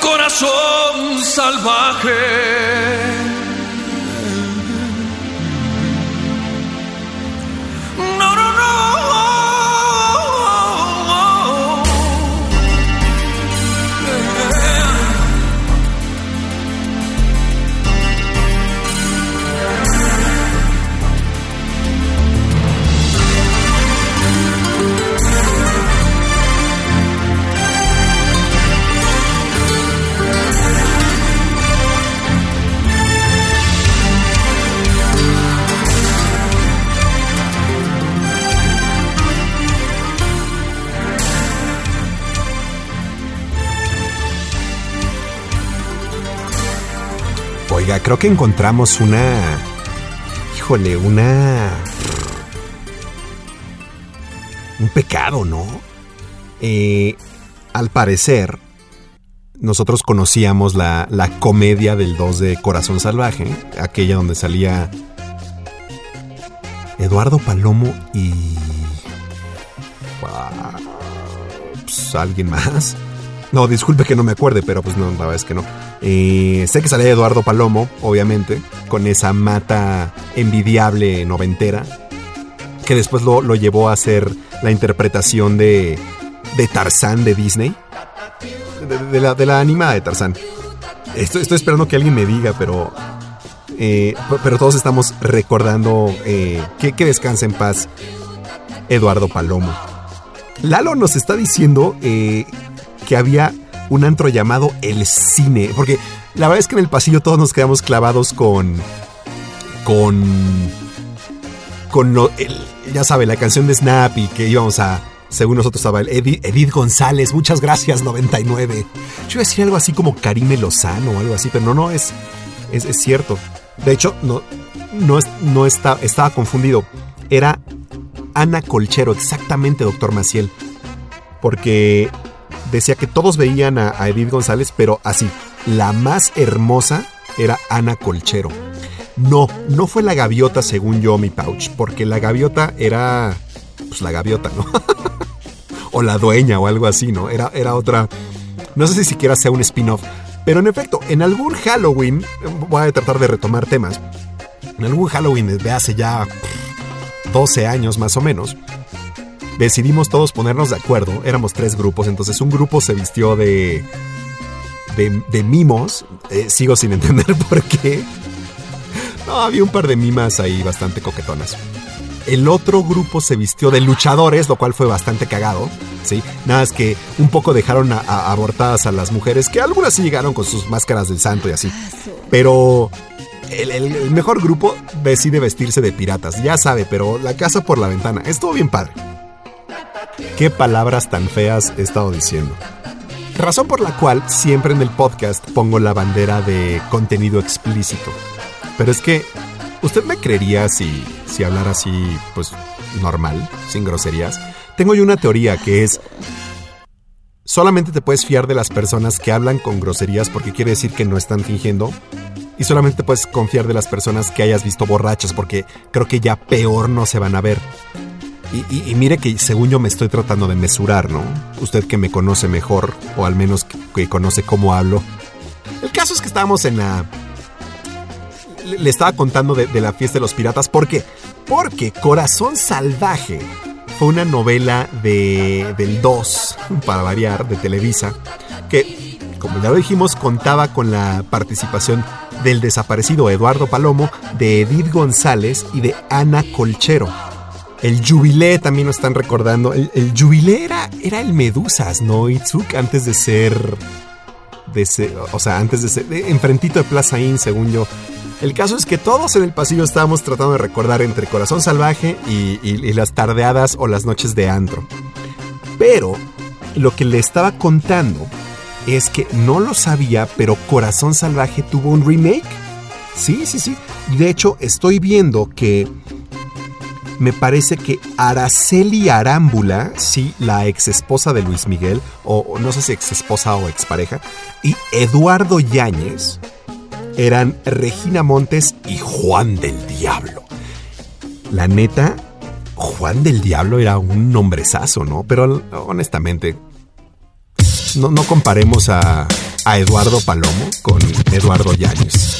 Corazón salvaje. Creo que encontramos una. Híjole, una. Un pecado, ¿no? Eh, al parecer, nosotros conocíamos la, la comedia del 2 de Corazón Salvaje, aquella donde salía Eduardo Palomo y. Pues, alguien más. No, disculpe que no me acuerde, pero pues no, la verdad es que no. Eh, sé que salía Eduardo Palomo, obviamente, con esa mata envidiable noventera, que después lo, lo llevó a hacer la interpretación de, de Tarzán de Disney, de, la, de la animada de Tarzán. Estoy, esperando que alguien me diga, pero... eh, pero todos estamos recordando eh, que, que descanse en paz Eduardo Palomo. Lalo nos está diciendo eh, que había un antro llamado El Cine. Porque la verdad es que en el pasillo todos nos quedamos clavados con. con. con lo. el- ya sabe, la canción de Snap y que íbamos a. Según nosotros estaba el Edith, González, muchas gracias, 99. Yo iba a decir algo así como Karime Lozano o algo así, pero no, no, es, es, cierto. De hecho, no, no, no está, estaba confundido. Era Ana Colchero, exactamente, doctor Maciel. Porque decía que todos veían a, Edith González, pero así, la más hermosa era Ana Colchero. No, no fue la gaviota según yo, mi pouch, porque la gaviota era, pues la gaviota, ¿no? <laughs> o la dueña o algo así, ¿no? Era, era otra, no sé si siquiera sea un spin-off, pero en efecto, en algún Halloween, voy a tratar de retomar temas, en algún Halloween de hace ya pff, 12 años más o menos, decidimos todos ponernos de acuerdo. Éramos tres grupos, entonces un grupo se vistió de. de, de mimos. Eh, sigo sin <laughs> entender por qué. No, había un par de mimas ahí bastante coquetonas. El otro grupo se vistió de luchadores, lo cual fue bastante cagado. ¿sí? Nada es que un poco dejaron abortadas a las mujeres, que algunas sí llegaron con sus máscaras del santo y así. Pero el mejor grupo decide vestirse de piratas, ya sabe, pero la casa por la ventana. Estuvo bien padre. ¿Qué palabras tan feas he estado diciendo? Razón por la cual siempre en el podcast pongo la bandera de contenido explícito. Pero es que, ¿usted me creería si, si hablara así, pues, normal, sin groserías? Tengo yo una teoría que es, solamente te puedes fiar de las personas que hablan con groserías porque quiere decir que no están fingiendo. Y solamente te puedes confiar de las personas que hayas visto borrachas porque creo que ya peor no se van a ver. Y, mire que según yo me estoy tratando de mesurar, ¿no? Usted que me conoce mejor, o al menos que, conoce cómo hablo. El caso es que estábamos en la... Le, le estaba contando de, de la fiesta de los piratas. ¿Por qué? Porque Corazón Salvaje fue una novela de, del 2, para variar, de Televisa, que, como ya lo dijimos, contaba con la participación del desaparecido Eduardo Palomo, de Edith González y de Ana Colchero. El Jubilé también lo están recordando. El, el Jubilé era, el Medusas, ¿no? Itzuk, antes de ser. O sea, antes de ser. enfrentito de Plaza Inn, según yo. El caso es que todos en el pasillo estábamos tratando de recordar entre Corazón Salvaje y las tardeadas o las noches de antro. Pero lo que le estaba contando es que no lo sabía, pero Corazón Salvaje tuvo un remake. Sí, sí, sí. De hecho, estoy viendo que me parece que Araceli Arámbula, sí, la ex esposa de Luis Miguel, o, no sé si ex esposa o expareja, y Eduardo Yáñez eran Regina Montes y Juan del Diablo. La neta, Juan del Diablo era un nombrezazo, ¿no? Pero honestamente, no, no comparemos a, a Eduardo Palomo con Eduardo Yáñez.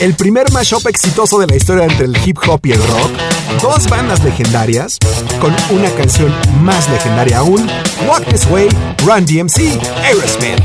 El primer mashup exitoso de la historia entre el hip hop y el rock, dos bandas legendarias con una canción más legendaria aún, Walk This Way, Run DMC, Aerosmith.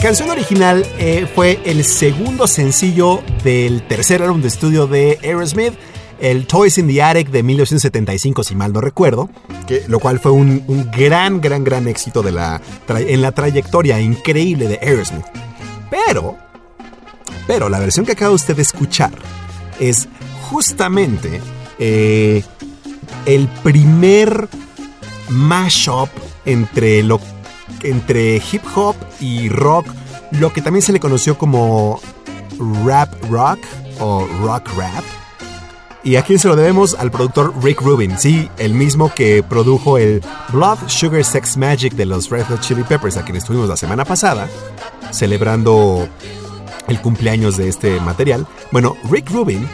Canción original eh, fue el segundo sencillo del tercer álbum de estudio de Aerosmith, el Toys in the Attic de 1975, si mal no recuerdo, lo cual fue un, gran, gran, gran éxito en la trayectoria increíble de Aerosmith. Pero, pero la versión que acaba usted de escuchar es justamente eh, el primer mashup entre lo entre hip hop y rock, lo que también se le conoció como rap rock o rock rap. Y a quién se lo debemos al productor Rick Rubin, sí, el mismo que produjo el Blood Sugar Sex Magic de los Red Hot Chili Peppers, a quien estuvimos la semana pasada, celebrando el cumpleaños de este material. Bueno, Rick Rubin,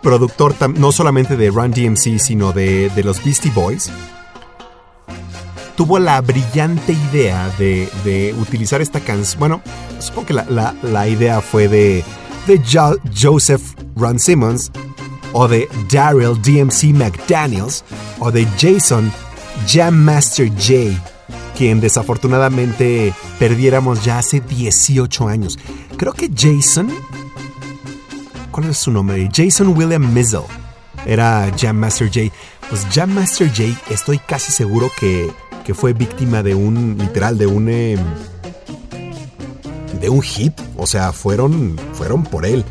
productor no solamente de Run DMC, sino de, de los Beastie Boys, tuvo la brillante idea de, de utilizar esta canción. Bueno, supongo que la, la- idea fue de, de Jo- Joseph Ron Simmons, o de Daryl DMC McDaniels, o de Jason Jam Master J quien desafortunadamente perdiéramos ya hace 18 años. Creo que Jason... ¿Cuál es su nombre? Jason William Mizzle. Era Jam Master Jay. Pues Jam Master Jay estoy casi seguro que, que fue víctima de un, literal, de un... em, de un hit. O sea, fueron, fueron por él.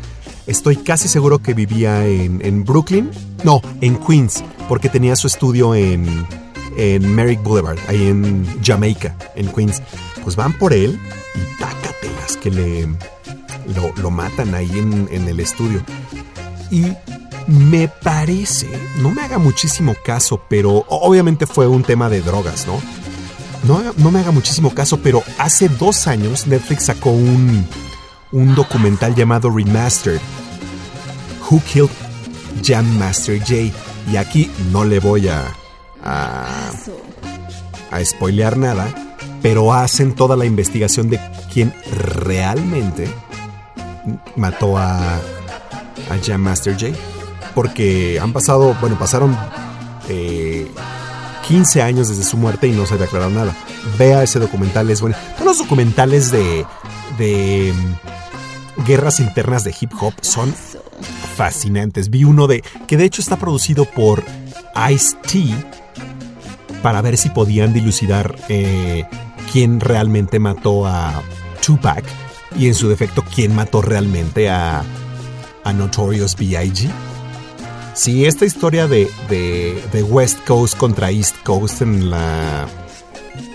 Estoy casi seguro que vivía en, en Brooklyn. No, en Queens. Porque tenía su estudio en, en Merrick Boulevard, ahí en Jamaica, en Queens. Pues van por él y tácatelas que le lo, lo matan ahí en, en el estudio. Y me parece, no me haga muchísimo caso, pero obviamente fue un tema de drogas, ¿no? No, no me haga muchísimo caso, pero hace dos años Netflix sacó un, un documental llamado Remastered. Who Killed Jam Master Jay. Y aquí no le voy a, a, a spoilear nada, pero hacen toda la investigación de quién realmente mató a, a Jam Master Jay. Porque han pasado, bueno, pasaron eh, 15 años desde su muerte y no se había aclarado nada. Vea ese documental, es bueno. Todos los documentales de, de mm, guerras internas de hip hop son fascinantes. Vi uno de, que de hecho está producido por Ice-T para ver si podían dilucidar eh, quién realmente mató a Tupac y en su defecto quién mató realmente a, a Notorious B.I.G. Sí, esta historia de, de- de West Coast contra East Coast en la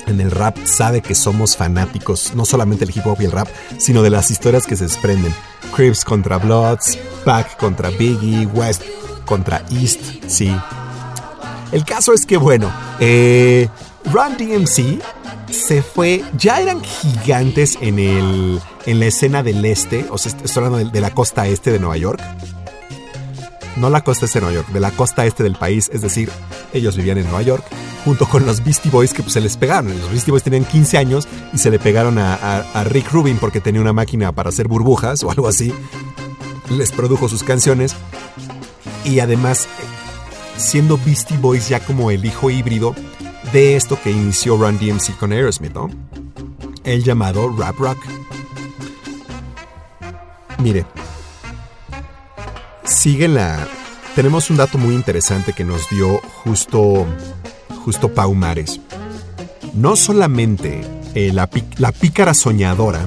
en el rap sabe que somos fanáticos, no solamente del hip hop y el rap, sino de las historias que se desprenden. Crips contra Bloods, Pac contra Biggie, West contra East, sí. El caso es que, bueno, eh, Run DMC se fue, ya eran gigantes en, el, en la escena del este, o sea, estoy hablando de la costa este de Nueva York. No la costa este de Nueva York, de la costa este del país, es decir, ellos vivían en Nueva York, junto con los Beastie Boys que pues, se les pegaron. Los Beastie Boys tenían 15 años y se le pegaron a, a- Rick Rubin porque tenía una máquina para hacer burbujas o algo así. Les produjo sus canciones y además, siendo Beastie Boys ya como el hijo híbrido de esto que inició Run DMC con Aerosmith, ¿no? El llamado rap rock. Mire, sigue la. Tenemos un dato muy interesante que nos dio justo, justo Pau Mares. No solamente eh, la, la Pícara Soñadora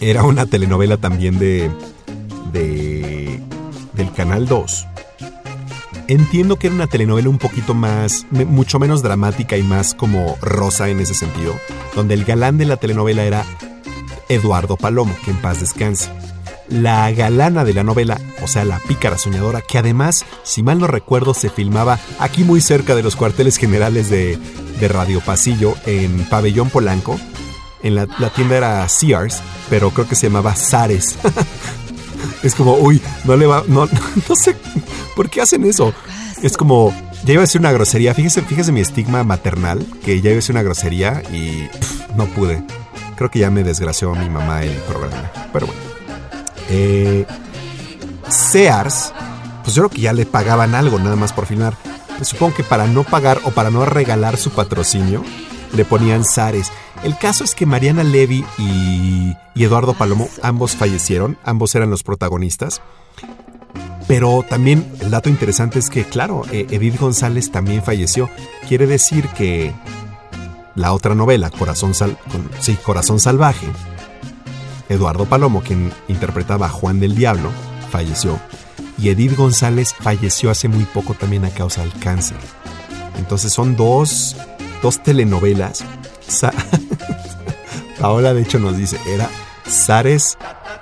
era una telenovela también de, de del Canal 2. Entiendo que era una telenovela un poquito más, mucho menos dramática y más como rosa en ese sentido, donde el galán de la telenovela era Eduardo Palomo, que en paz descanse. La galana de la novela, o sea, la pícara soñadora, que además, si mal no recuerdo, se filmaba aquí muy cerca de los cuarteles generales de, de Radio Pasillo, en Pabellón Polanco. En la, tienda era Sears, pero creo que se llamaba Sares. <laughs> es como, uy, no le va, no, <laughs> no sé, ¿por qué hacen eso? Es como, ya iba a decir una grosería, fíjese, fíjese mi estigma maternal, que ya iba a decir una grosería y pff, no pude. Creo que ya me desgració mi mamá el programa, pero bueno. Eh, Sears, pues yo creo que ya le pagaban algo nada más por filmar. Supongo que para no pagar o para no regalar su patrocinio, le ponían Sares. El caso es que Mariana Levy y, Eduardo Palomo, ambos fallecieron, ambos eran los protagonistas. Pero también el dato interesante es que, claro, eh, Edith González también falleció. Quiere decir que la otra novela, Corazón, sí, Corazón Salvaje, Eduardo Palomo, quien interpretaba Juan del Diablo, falleció. Y Edith González falleció hace muy poco también a causa del cáncer. Entonces son dos, dos telenovelas. <laughs> Paola de hecho nos dice, era Sares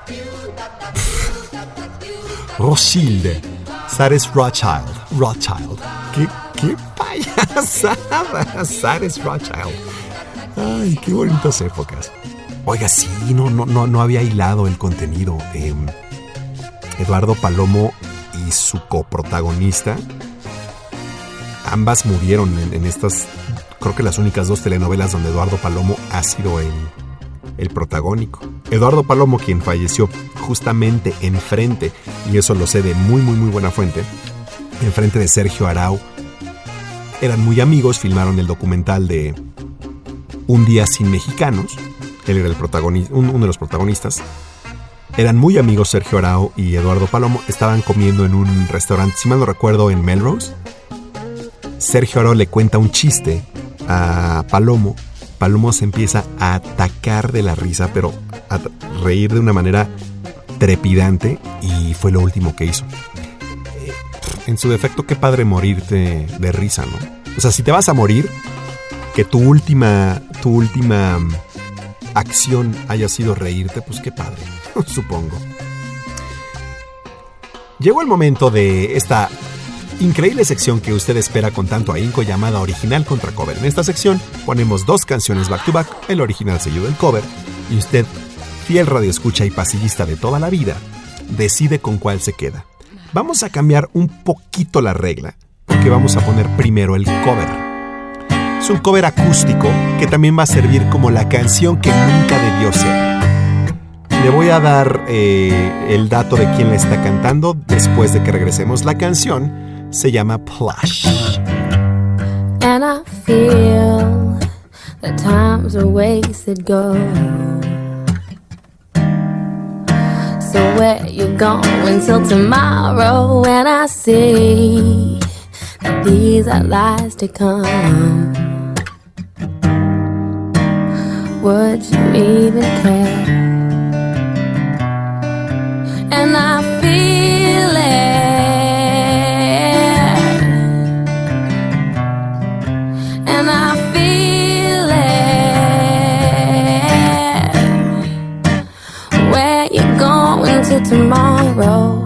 <laughs> Rothschild. Sares Rothschild. Rothschild. ¿Qué, qué payasada? <laughs> Sares Rothschild. Ay, qué bonitas épocas. Oiga, sí, no, no, no, no había hilado el contenido. Em, Eduardo Palomo y su coprotagonista, ambas murieron en, estas, creo que las únicas dos telenovelas donde Eduardo Palomo ha sido el, el protagónico. Eduardo Palomo, quien falleció justamente enfrente, y eso lo sé de muy, muy, muy buena fuente, enfrente de Sergio Arau. Eran muy amigos, filmaron el documental de Un día sin mexicanos. Él era el protagoni- un- uno de los protagonistas. Eran muy amigos Sergio Arao y Eduardo Palomo. Estaban comiendo en un restaurante, si mal no recuerdo, en Melrose. Sergio Arao le cuenta un chiste a Palomo. Palomo se empieza a atacar de la risa, pero a reír de una manera trepidante y fue lo último que hizo. Eh, En su defecto, qué padre morirte de risa, ¿no? O sea, si te vas a morir, que tu última, tu última acción haya sido reírte, pues qué padre, <laughs> supongo. Llegó el momento de esta increíble sección que usted espera con tanto ahínco llamada Original contra Cover. En esta sección ponemos dos canciones back to back, el original seguido del cover, y usted, fiel radioescucha y pasillista de toda la vida, decide con cuál se queda. Vamos a cambiar un poquito la regla, porque vamos a poner primero el cover. Un cover acústico que también va a servir como la canción que nunca debió ser. Le voy a dar eh, el dato de quién la está cantando después de que regresemos. La canción se llama Plush. And I feel that time's a wasted go. So where you going till tomorrow? And I see that these are lies to come. Would you even care? And I feel it. And I feel it. Where you going to tomorrow?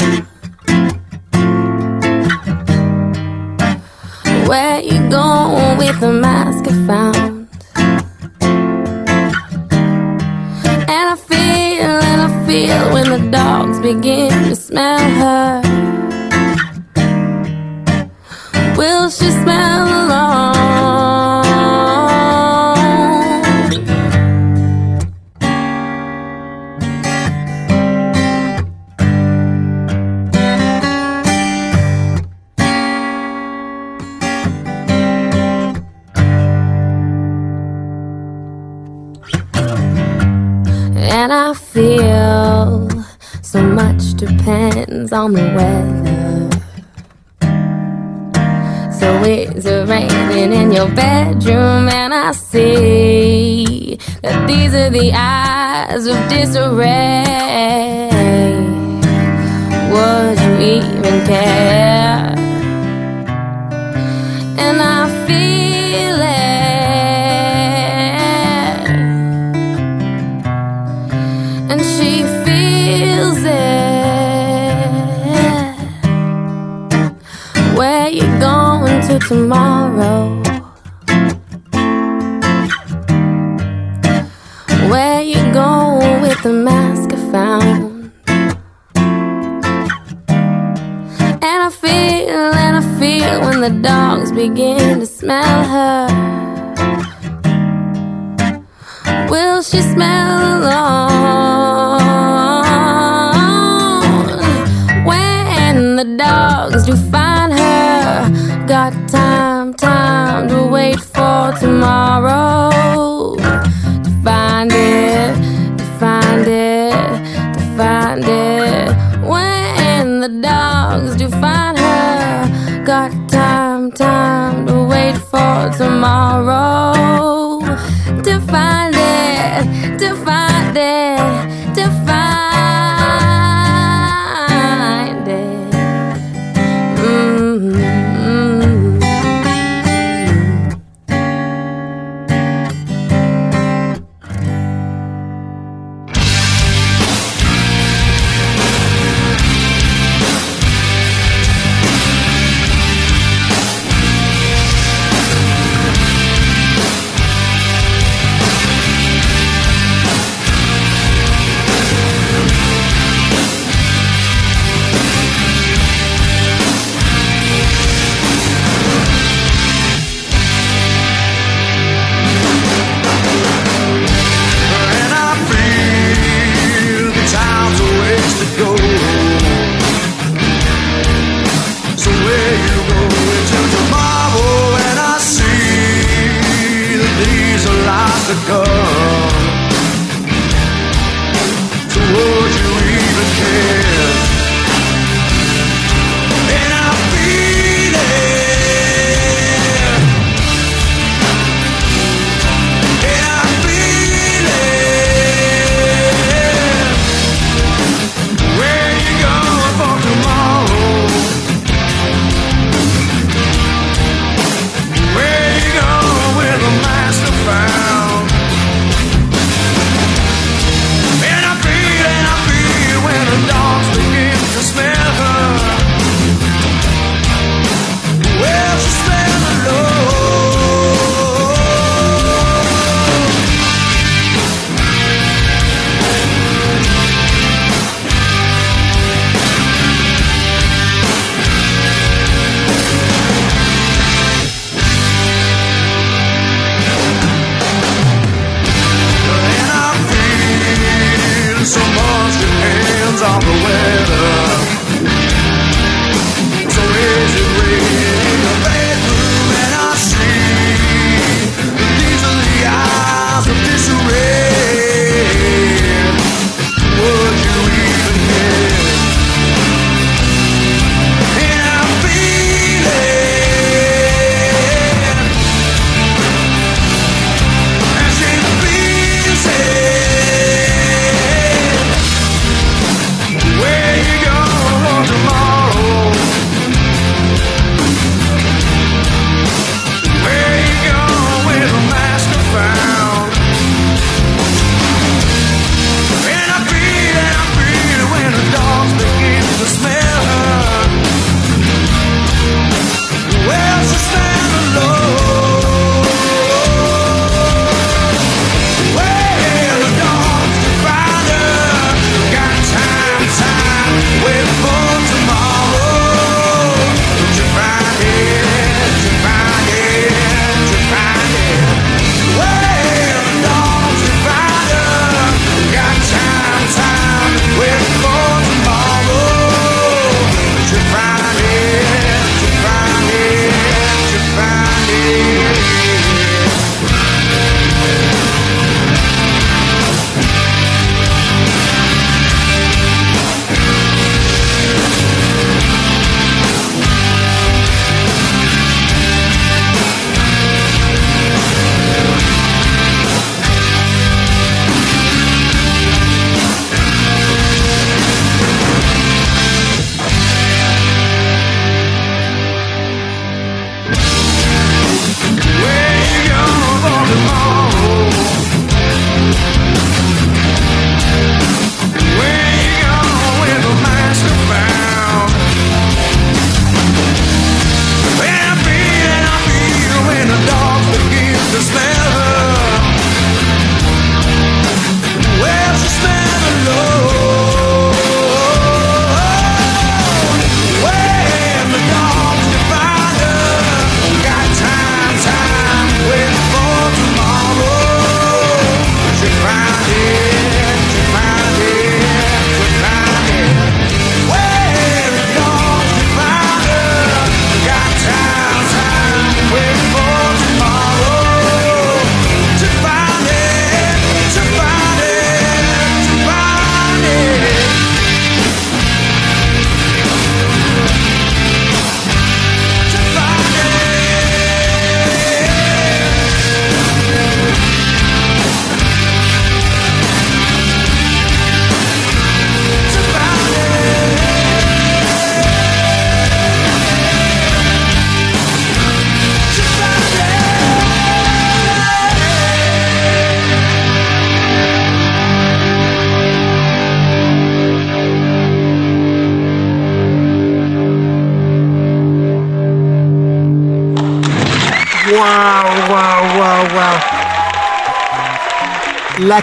Where you going with the mask I found? Feel when the dogs begin to smell her. Will she smell alone? And I feel so much depends on the weather. So is it raining in your bedroom? And I see that these are the eyes of disarray. Would you even care? And I tomorrow? Where you going with the mask I found? And I feel, and I feel when the dogs begin to smell her. Will she smell alone when the dogs do find her? Time to wait for tomorrow to find it, to find it, to find it. When the dogs do find her, got time, time to wait for tomorrow to find it, to find it,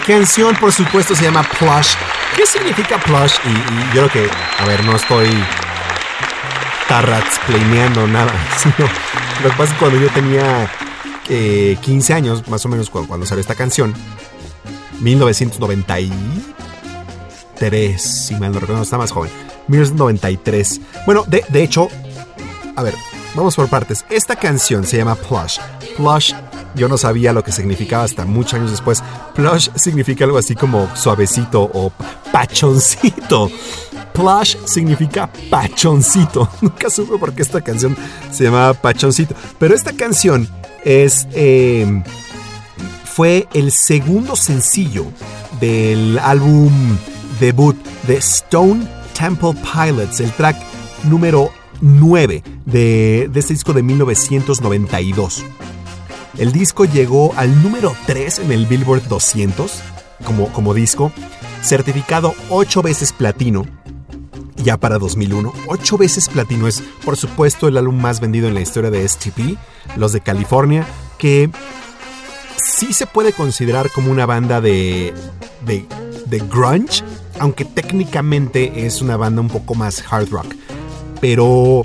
canción, por supuesto, se llama Plush. ¿Qué significa plush? Y, yo creo que, a ver, no estoy tarratsplaneando nada, <laughs> sino lo que pasa es que cuando yo tenía eh, 15 años, más o menos cuando, cuando salió esta canción, 1993, si mal no recuerdo, está más joven, 1993. Bueno, de, de hecho, a ver, vamos por partes. Esta canción se llama Plush. Plush, yo no sabía lo que significaba hasta muchos años después. Plush significa algo así como suavecito o pachoncito. Plush significa pachoncito. <laughs> Nunca supe por qué esta canción se llamaba pachoncito. Pero esta canción es. eh, fue el segundo sencillo del álbum debut de Stone Temple Pilots, el track número 9 de, de este disco de 1992. El disco llegó al número 3 en el Billboard 200 como, como disco, certificado 8 veces platino, ya para 2001. 8 veces platino es, por supuesto, el álbum más vendido en la historia de STP, los de California, que sí se puede considerar como una banda de, de, de grunge, aunque técnicamente es una banda un poco más hard rock. Pero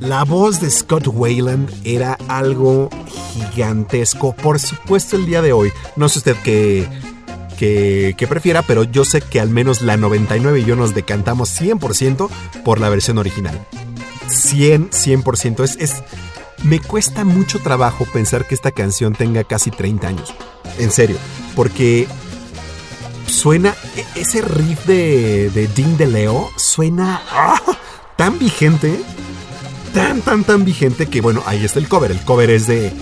la voz de Scott Wayland era algo gigantesco. Por supuesto, el día de hoy, no sé usted qué, qué, qué prefiera, pero yo sé que al menos la 99 y yo nos decantamos 100% por la versión original. 100, 100%. Es, es, me cuesta mucho trabajo pensar que esta canción tenga casi 30 años. En serio, porque suena e- ese riff de, de Dean de Leo suena ¡ah! tan vigente, tan, tan, tan vigente que bueno, ahí está el cover. El cover es de,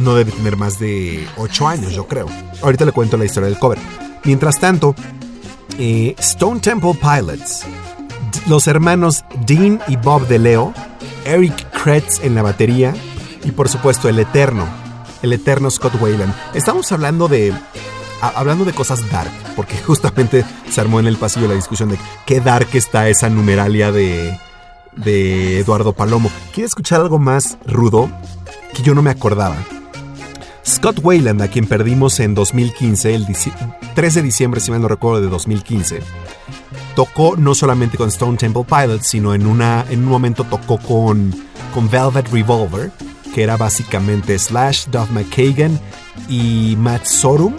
no debe tener más de 8 años, yo creo. Ahorita le cuento la historia del cover. Mientras tanto, eh, Stone Temple Pilots, los hermanos Dean y Bob de Leo, Eric Kretz en la batería y por supuesto el eterno, el eterno Scott Wayland. Estamos hablando de hablando de cosas dark, porque <laughs> justamente se armó en el pasillo la discusión de qué dark está esa numeralia de, de Eduardo Palomo. ¿Quiere escuchar algo más rudo que yo no me acordaba? Scott Wayland, a quien perdimos en 2015, el dici- 3 de diciembre, si mal no recuerdo, de 2015, tocó no solamente con Stone Temple Pilots, sino en, una, en un momento tocó con, con Velvet Revolver, que era básicamente Slash, Duff McKagan y Matt Sorum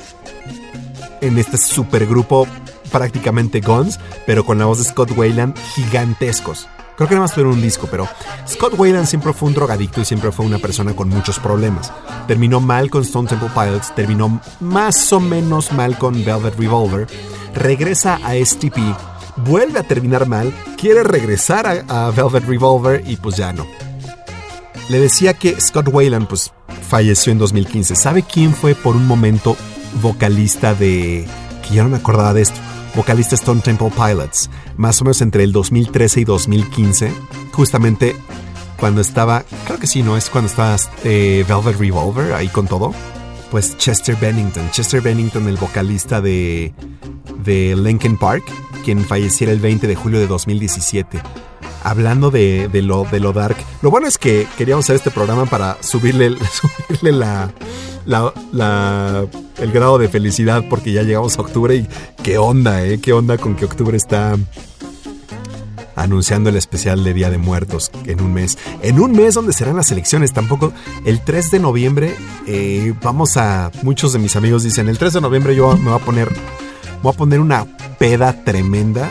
en este supergrupo prácticamente Guns, pero con la voz de Scott Wayland gigantescos. Creo que nada más tuvieron un disco, pero Scott Wayland siempre fue un drogadicto y siempre fue una persona con muchos problemas. Terminó mal con Stone Temple Pilots, terminó más o menos mal con Velvet Revolver, regresa a STP, vuelve a terminar mal, quiere regresar a, Velvet Revolver y pues ya no. Le decía que Scott Wayland pues falleció en 2015. ¿Sabe quién fue por un momento vocalista de... que ya no me acordaba de esto? Vocalista Stone Temple Pilots. Más o menos entre el 2013 y 2015. Justamente cuando estaba... Creo que sí, ¿no? Es cuando estaba eh, Velvet Revolver ahí con todo. Pues Chester Bennington. Chester Bennington, el vocalista de, de Linkin Park, quien falleciera el 20 de julio de 2017 hablando de, de lo, de lo dark. Lo bueno es que queríamos hacer este programa para subirle, <laughs> subirle la, la- la- el grado de felicidad porque ya llegamos a octubre y qué onda, ¿eh? Qué onda con que octubre está anunciando el especial de Día de Muertos en un mes. En un mes donde serán las elecciones, tampoco el 3 de noviembre eh, vamos a... Muchos de mis amigos dicen, el 3 de noviembre yo me voy a poner... Voy a poner una peda tremenda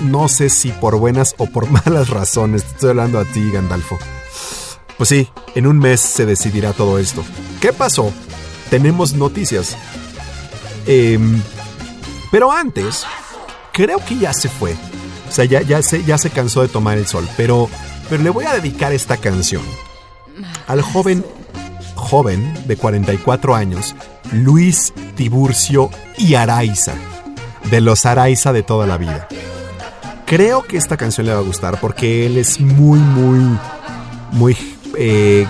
no sé si por buenas o por <laughs> malas razones. Te estoy hablando a ti, Gandalfo. Pues sí, en un mes se decidirá todo esto. ¿Qué pasó? Tenemos noticias. Em, pero antes, creo que ya se fue. O sea, ya, ya, se, ya se cansó de tomar el sol. Pero, pero le voy a dedicar esta canción al joven, joven de 44 años, Luis Tiburcio y Araiza. De los Araiza de toda la vida. Creo que esta canción le va a gustar porque él es muy, muy, muy eh.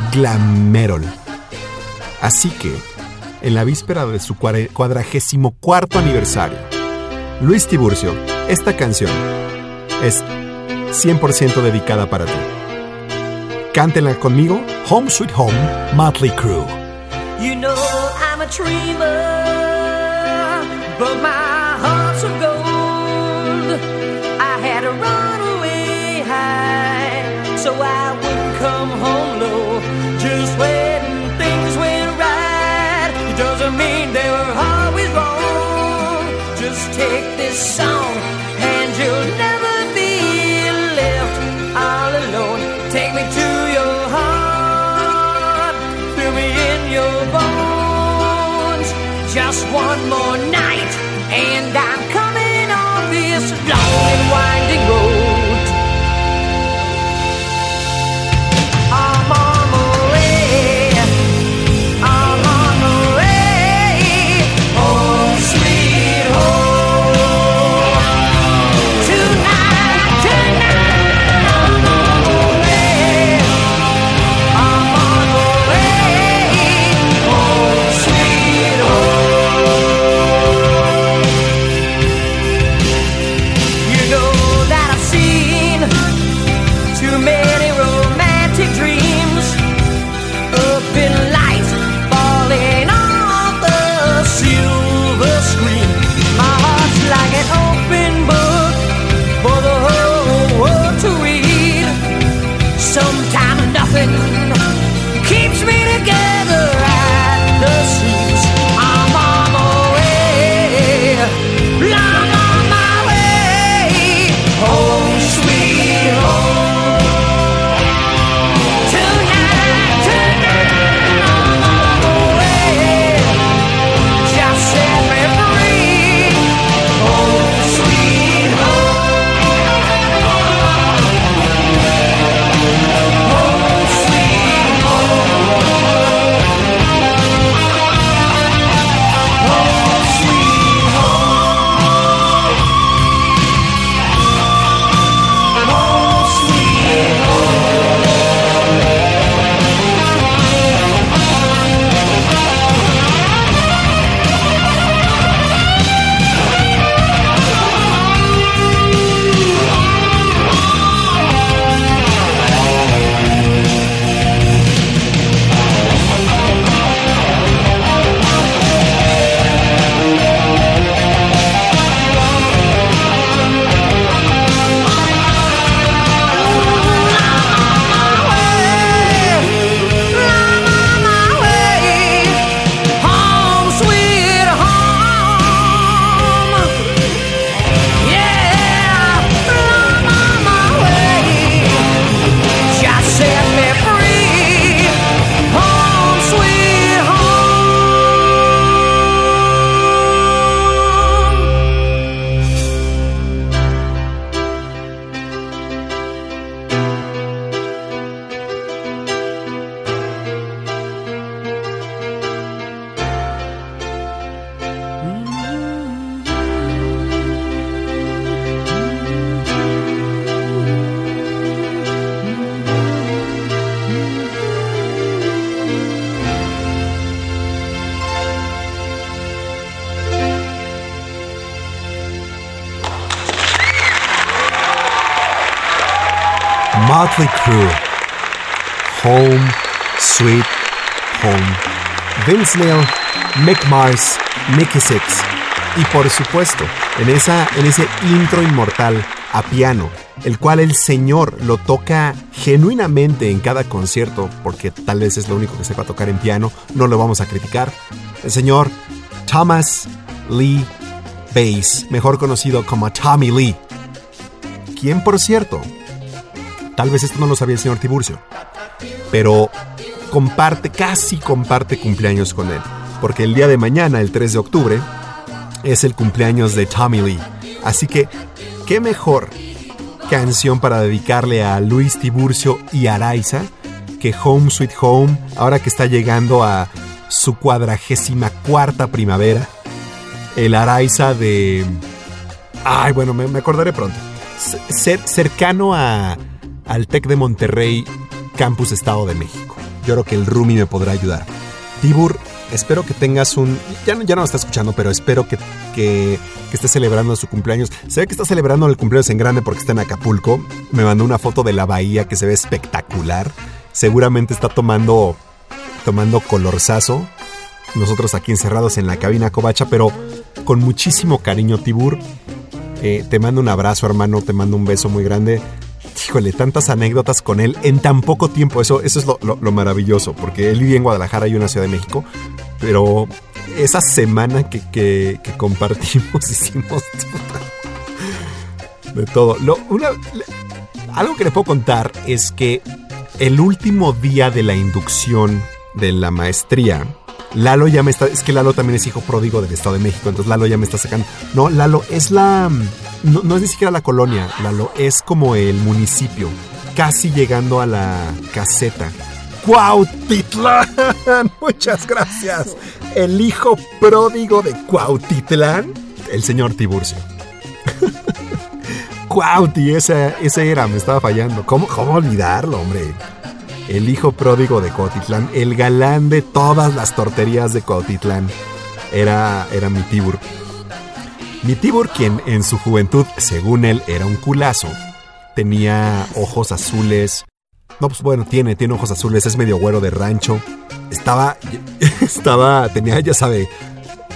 Así que, en la víspera de su cuadragésimo cuarto aniversario, Luis Tiburcio, esta canción es 100% dedicada para ti. Cántenla conmigo, Home Sweet Home, Motley Crue. You know I'm a dreamer, so I wouldn't come home low. Just when things went right, it doesn't mean they were always wrong. Just take this song, and you'll never be left all alone. Take me to your heart, feel me in your bones. Just one more night, Neil, Mick Mars, Nicky Six. Y por supuesto, en, esa, en ese intro inmortal a piano, el cual el señor lo toca genuinamente en cada concierto, porque tal vez es lo único que sepa tocar en piano, no lo vamos a criticar. El señor Thomas Lee Bass, mejor conocido como Tommy Lee. Quien, por cierto, Tal vez esto no lo sabía el señor Tiburcio. Pero comparte, casi comparte cumpleaños con él. Porque el día de mañana, el 3 de octubre, es el cumpleaños de Tommy Lee. Así que, ¿qué mejor canción para dedicarle a Luis Tiburcio y Araiza que Home Sweet Home, ahora que está llegando a su cuadragésima cuarta primavera? El Araiza de... Ay, bueno, me, acordaré pronto. C- cer- cercano a, al TEC de Monterrey, Campus Estado de México. Yo creo que el Rumi me podrá ayudar. Tibur, espero que tengas un... Ya, ya no lo está escuchando, pero espero que, que, que esté celebrando su cumpleaños. Se ve que está celebrando el cumpleaños en grande porque está en Acapulco. Me mandó una foto de la bahía que se ve espectacular. seguramente está tomando, tomando colorzazo. Nosotros aquí encerrados en la cabina covacha, pero con muchísimo cariño, Tibur. Eh, te mando un abrazo, hermano, te mando un beso muy grande. Híjole, tantas anécdotas con él en tan poco tiempo. Eso, eso es lo, lo- lo maravilloso, porque él vivía en Guadalajara y la Ciudad de México. Pero esa semana que, que- compartimos <laughs> hicimos de todo. Lo- una- algo que le puedo contar es que el último día de la inducción de la maestría, Lalo ya me está. Es que Lalo también es hijo pródigo del Estado de México, entonces Lalo ya me está sacando. No, Lalo es la. No, no es ni siquiera la colonia, Lalo es como el municipio, casi llegando a la caseta. Cuautitlán, <laughs> muchas gracias. El hijo pródigo de Cuautitlán, el señor Tiburcio. <laughs> Cuauti, ese, ese era, me estaba fallando. ¿Cómo, ¿Cómo olvidarlo, hombre? El hijo pródigo de Cuautitlán, el galán de todas las torterías de Cuautitlán, era, era mi Tibur. Mi Tibur, quien en su juventud, según él, era un culazo, tenía ojos azules. No, pues bueno, tiene, tiene ojos azules, es medio güero de rancho. Estaba, <laughs> estaba, tenía, ya sabe,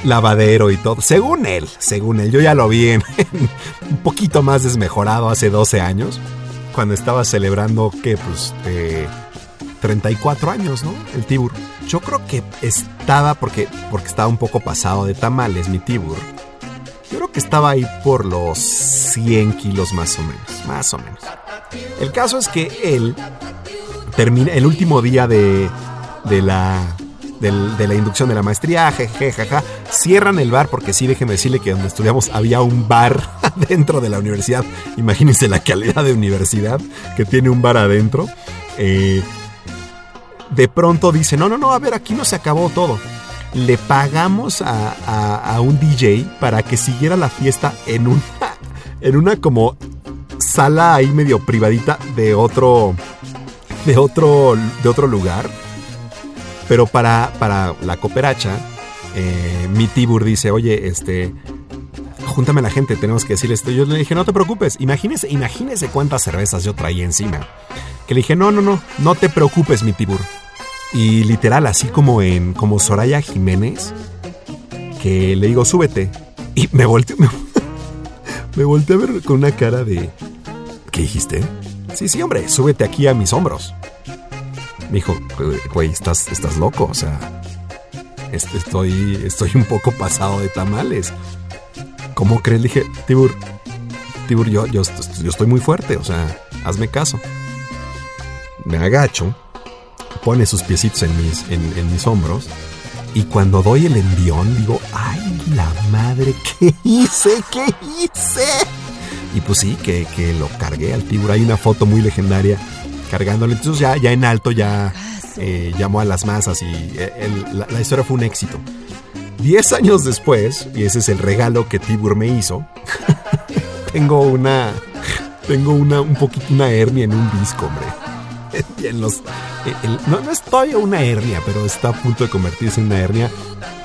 lavadero y todo. Según él, según él, yo ya lo vi en, <laughs> un poquito más desmejorado hace 12 años, cuando estaba celebrando que pues eh, 34 años, ¿no? El Tibur. Yo creo que estaba porque porque estaba un poco pasado de tamales mi Tibur. Yo creo que estaba ahí por los 100 kilos más o menos, más o menos. El caso es que él termina el último día de, de la de la inducción de la maestría, jeje, jaja, cierran el bar porque sí, déjenme decirle que donde estudiamos había un bar <laughs> dentro de la universidad. Imagínense la calidad de universidad que tiene un bar adentro. Eh, de pronto dice, no, no, no, a ver, aquí no se acabó todo. Le pagamos a, a- un DJ para que siguiera la fiesta en una, <laughs> en una como sala ahí medio privadita de otro, de otro, de otro lugar. Pero para, para la cooperacha, eh, mi Tibur dice, oye, este, júntame a la gente, tenemos que decir esto. Yo le dije, no te preocupes, imagínese, imagínese cuántas cervezas yo traía encima. Que le dije, no, no, no, no te preocupes, mi Tibur. Y literal, así como en, como Soraya Jiménez, que le digo, súbete. Y me volteé, me, <laughs> me a ver con una cara de, ¿qué dijiste? Sí, sí, hombre, súbete aquí a mis hombros. Me dijo, güey, estás, estás loco, o sea, est- estoy, estoy un poco pasado de tamales. ¿Cómo crees? Le dije, Tibur, Tibur, yo, yo, yo estoy muy fuerte, o sea, hazme caso. Me agacho, pone sus piecitos en mis, en, en mis hombros, y cuando doy el envión, digo, ¡ay, la madre! ¿Qué hice? ¿Qué hice? Y pues sí, que, que lo cargué al Tibur. Hay una foto muy legendaria cargándolo. Entonces ya, ya en alto ya eh, llamó a las masas y eh, el- la, la historia fue un éxito. Diez años después, y ese es el regalo que Tibur me hizo, <laughs> tengo una... Tengo una, un poquito una hernia en un disco, hombre. <laughs> Eh, no, no es una hernia, pero está a punto de convertirse en una hernia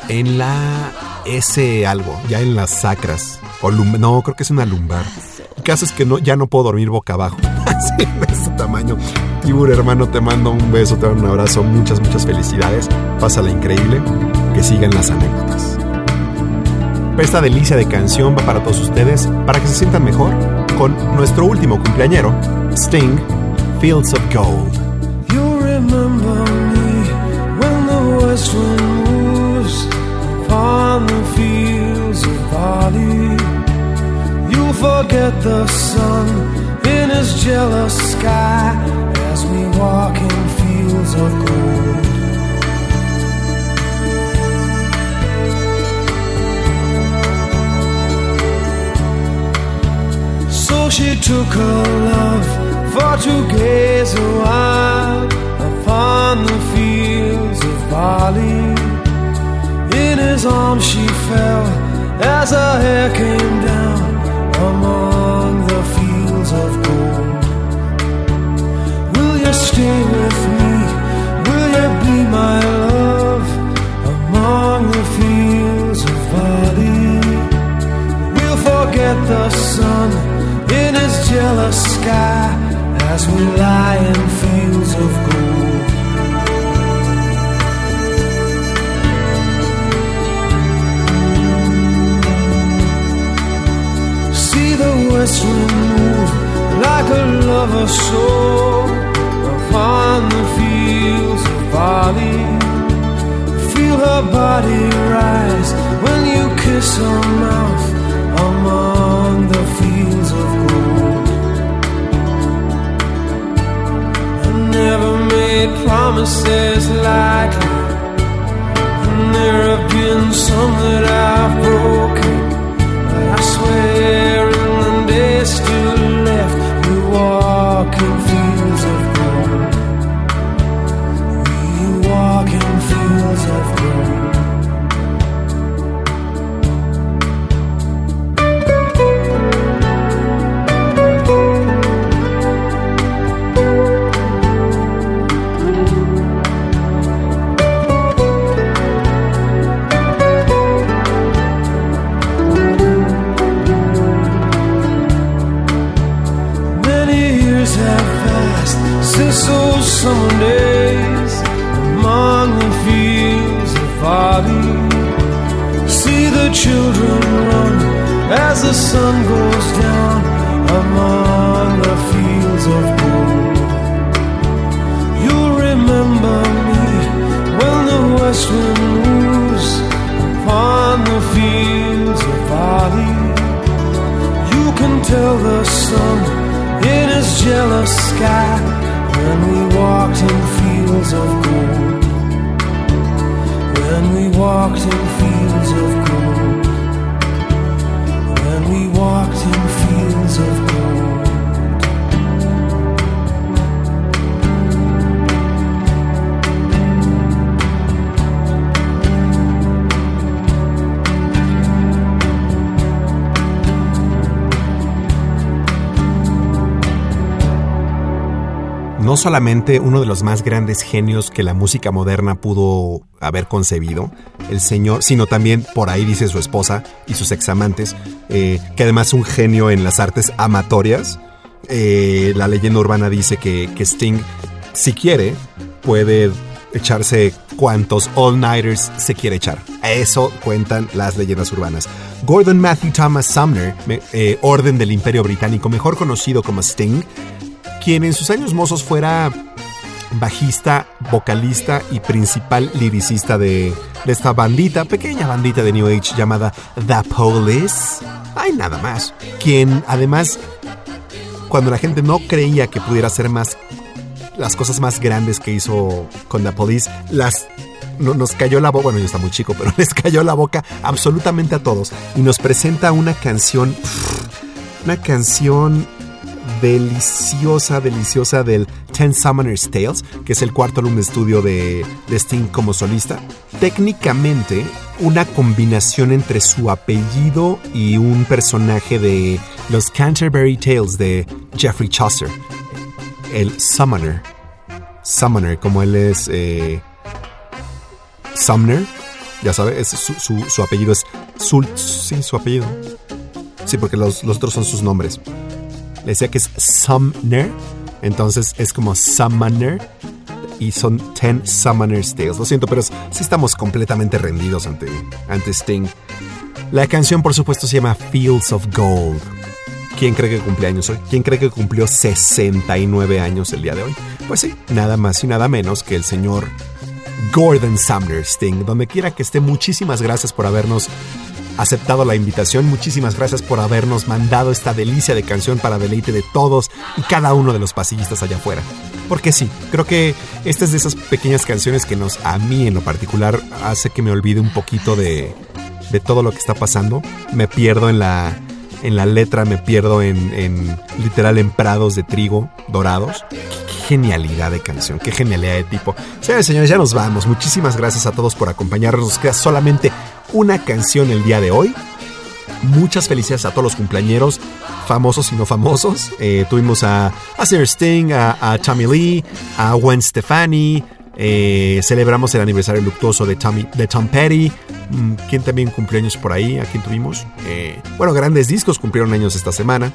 en la S algo, ya en las sacras. O lum- no, creo que es una lumbar. El caso es que no, ya no puedo dormir boca abajo. <laughs> Así de ese tamaño. Tibur, hermano, te mando un beso, te mando un abrazo, muchas, muchas felicidades. Pásala increíble. Sigan las anécdotas. Esta delicia de canción va para todos ustedes, para que se sientan mejor, con nuestro último cumpleañero, Sting, Fields of Gold. You remember me when the west wind moves upon the fields of barley. You forget the sun in his jealous sky as we walk in fields of gold. She took her love for to gaze while upon the fields of barley. In his arms she fell as her hair came down among the fields of gold. Will you stay with me? Will you be my love among the fields of barley? We'll forget the sun in his jealous sky as we lie in fields of gold. See the west wind move like a lover's soul upon the fields of Bali. Feel her body rise when you kiss her mouth among the fields. Made promises lightly, and there have been some that I've broken. But I swear in the days still left, we walk children run as the sun goes down among the fields of gold. You'll remember me when the west wind moves upon the fields of Bali. You can tell the sun in his jealous sky when we walked in fields of gold. When we walked in fields of gold. No solamente uno de los más grandes genios que la música moderna pudo haber concebido, el señor, sino también por ahí dice su esposa y sus examantes, eh, que además es un genio en las artes amatorias. Eh, la leyenda urbana dice que, Sting, si quiere, puede echarse cuantos all-nighters se quiere echar. Eso cuentan las leyendas urbanas. Gordon Matthew Thomas Sumner, eh, Orden del Imperio Británico, mejor conocido como Sting, quien en sus años mozos fuera bajista, vocalista y principal liricista de, esta bandita, pequeña bandita de New Age llamada The Police. Hay nada más. Quien además, cuando la gente no creía que pudiera hacer más las cosas más grandes que hizo con The Police, las no- nos cayó la boca, bueno, yo está muy chico, pero <laughs> les cayó la boca absolutamente a todos y nos presenta una canción, una canción deliciosa, deliciosa del Ten Summoner's Tales, que es el cuarto álbum de estudio de, de Sting como solista. Técnicamente, una combinación entre su apellido y un personaje de los Canterbury Tales de Geoffrey Chaucer, el Summoner. Summoner, como él es eh, Sumner, ya sabe, es su, apellido es Sul, sí, su apellido. Sí, porque los otros son sus nombres. Le decía que es Sumner, entonces es como Summoner y son 10 Summoner's Tales. Lo siento, pero sí estamos completamente rendidos ante, ante Sting. La canción, por supuesto, se llama Fields of Gold. ¿Quién cree que cumple años hoy? ¿Quién cree que cumplió 69 años el día de hoy? Pues sí, nada más y nada menos que el señor Gordon Sumner Sting. Donde quiera que esté, muchísimas gracias por habernos aceptado la invitación. Muchísimas gracias por habernos mandado esta delicia de canción para deleite de todos y cada uno de los pasillistas allá afuera. Porque sí, creo que esta es de esas pequeñas canciones que nos, a mí en lo particular, hace que me olvide un poquito de, de todo lo que está pasando. Me pierdo en la, en la letra, me pierdo en, literal en prados de trigo dorados. Qué, genialidad de canción, qué genialidad de tipo. Señores, señores, ya nos vamos. Muchísimas gracias a todos por acompañarnos. Nos queda solamente una canción el día de hoy. Muchas felicidades a todos los cumpleañeros, famosos y no famosos. Eh, tuvimos a, a Sarah Sting, a, a Tommy Lee, a Gwen Stefani. Eh, celebramos el aniversario luctuoso de, Tommy, de Tom Petty. Mm, ¿Quién también cumplió años por ahí? ¿A quién tuvimos? Eh, bueno, grandes discos cumplieron años esta semana.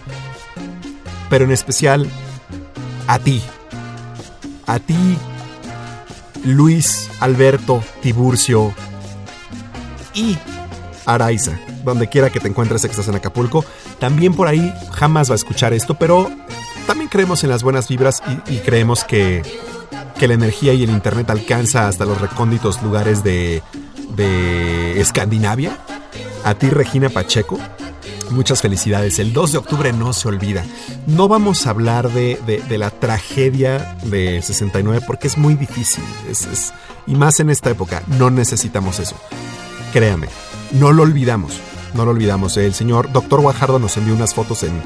Pero en especial a ti. A ti, Luis Alberto Tiburcio y Araiza, donde quiera que te encuentres estás en Acapulco. también por ahí jamás va a escuchar esto, pero también creemos en las buenas vibras y creemos que, que la energía y el internet alcanza hasta los recónditos lugares de, de Escandinavia. A ti, Regina Pacheco, muchas felicidades. El 2 de octubre no se olvida. No vamos a hablar de, de- la tragedia de 69 porque es muy difícil. Es- y más en esta época, no necesitamos eso. Créame, no lo olvidamos. No lo olvidamos. El señor Doctor Guajardo nos envió unas fotos en,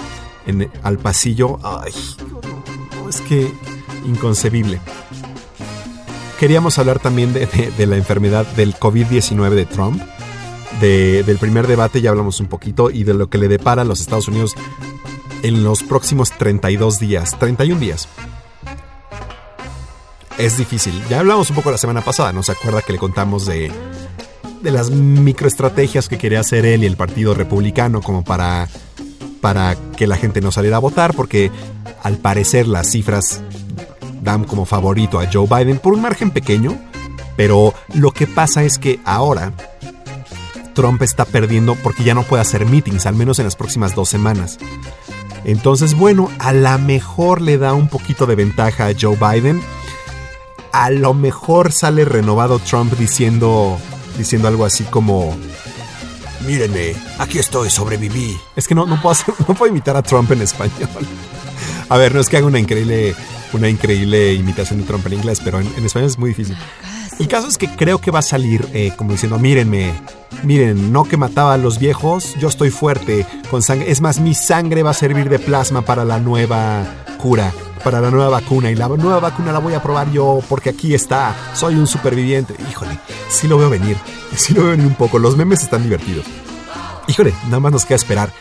en- al pasillo. Ay, es que inconcebible. Queríamos hablar también de, de- la enfermedad del COVID-19 de Trump. De- del primer debate ya hablamos un poquito y de lo que le depara a los Estados Unidos en los próximos 32 días, 31 días. Es difícil. Ya hablamos un poco la semana pasada, ¿no se acuerda que le contamos de, de las microestrategias que quería hacer él y el Partido Republicano como para, para que la gente no saliera a votar? Porque al parecer las cifras como favorito a Joe Biden por un margen pequeño, pero lo que pasa es que ahora Trump está perdiendo porque ya no puede hacer meetings, al menos en las próximas dos semanas. Entonces, bueno, a lo mejor le da un poquito de ventaja a Joe Biden. A lo mejor sale renovado Trump diciendo, diciendo algo así como... Mírenme, aquí estoy, sobreviví. Es que no, no, puedo <laughs> no puedo imitar a Trump en español. A ver, no es que haga una increíble, una increíble imitación de Trump en inglés, pero en, en español es muy difícil. El caso es que creo que va a salir eh, como diciendo, mírenme, miren, no que mataba a los viejos, yo estoy fuerte, con sangre. Es más, mi sangre va a servir de plasma para la nueva cura, para la nueva vacuna. Y la nueva vacuna la voy a probar yo porque aquí está, soy un superviviente. Híjole, sí lo veo venir, sí lo veo venir un poco. Los memes están divertidos. Híjole, nada más nos queda esperar.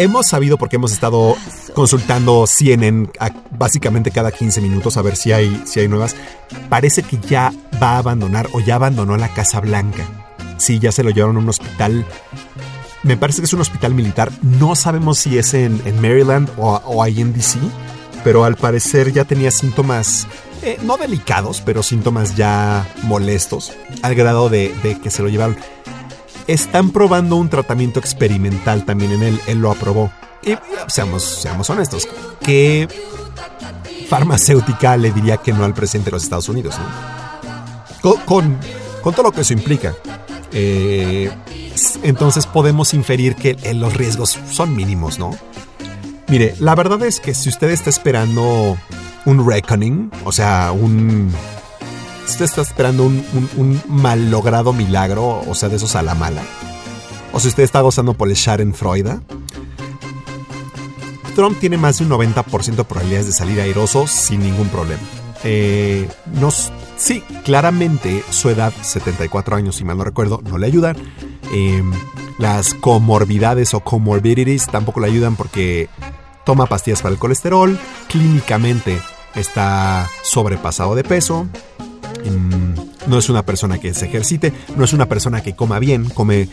Hemos sabido porque hemos estado consultando CNN a- básicamente cada 15 minutos a ver si hay, si hay nuevas. Parece que ya va a abandonar o ya abandonó la Casa Blanca. Sí, ya se lo llevaron a un hospital. Me parece que es un hospital militar. No sabemos si es en, Maryland o, o ahí en DC, pero al parecer ya tenía síntomas, eh, no delicados, pero síntomas ya molestos, al grado de, de que se lo llevaron están probando un tratamiento experimental también en él. Él lo aprobó. Y seamos, seamos honestos, ¿qué farmacéutica le diría que no al presidente de los Estados Unidos? Con, todo lo que eso implica. Eh, entonces podemos inferir que eh, los riesgos son mínimos, ¿no? Mire, la verdad es que si usted está esperando un reckoning, o sea, un... Si usted está esperando un, mal logrado milagro, o sea, de esos a la mala, o si usted está gozando por el Schadenfreude, Trump tiene más de un 90% de probabilidades de salir airoso sin ningún problema. Eh, nos, sí, claramente su edad, 74 años, si mal no recuerdo, no le ayudan. Eh, las comorbidades o comorbidities tampoco le ayudan porque toma pastillas para el colesterol, clínicamente está sobrepasado de peso, no es una persona que se ejercite, no es una persona que coma bien, come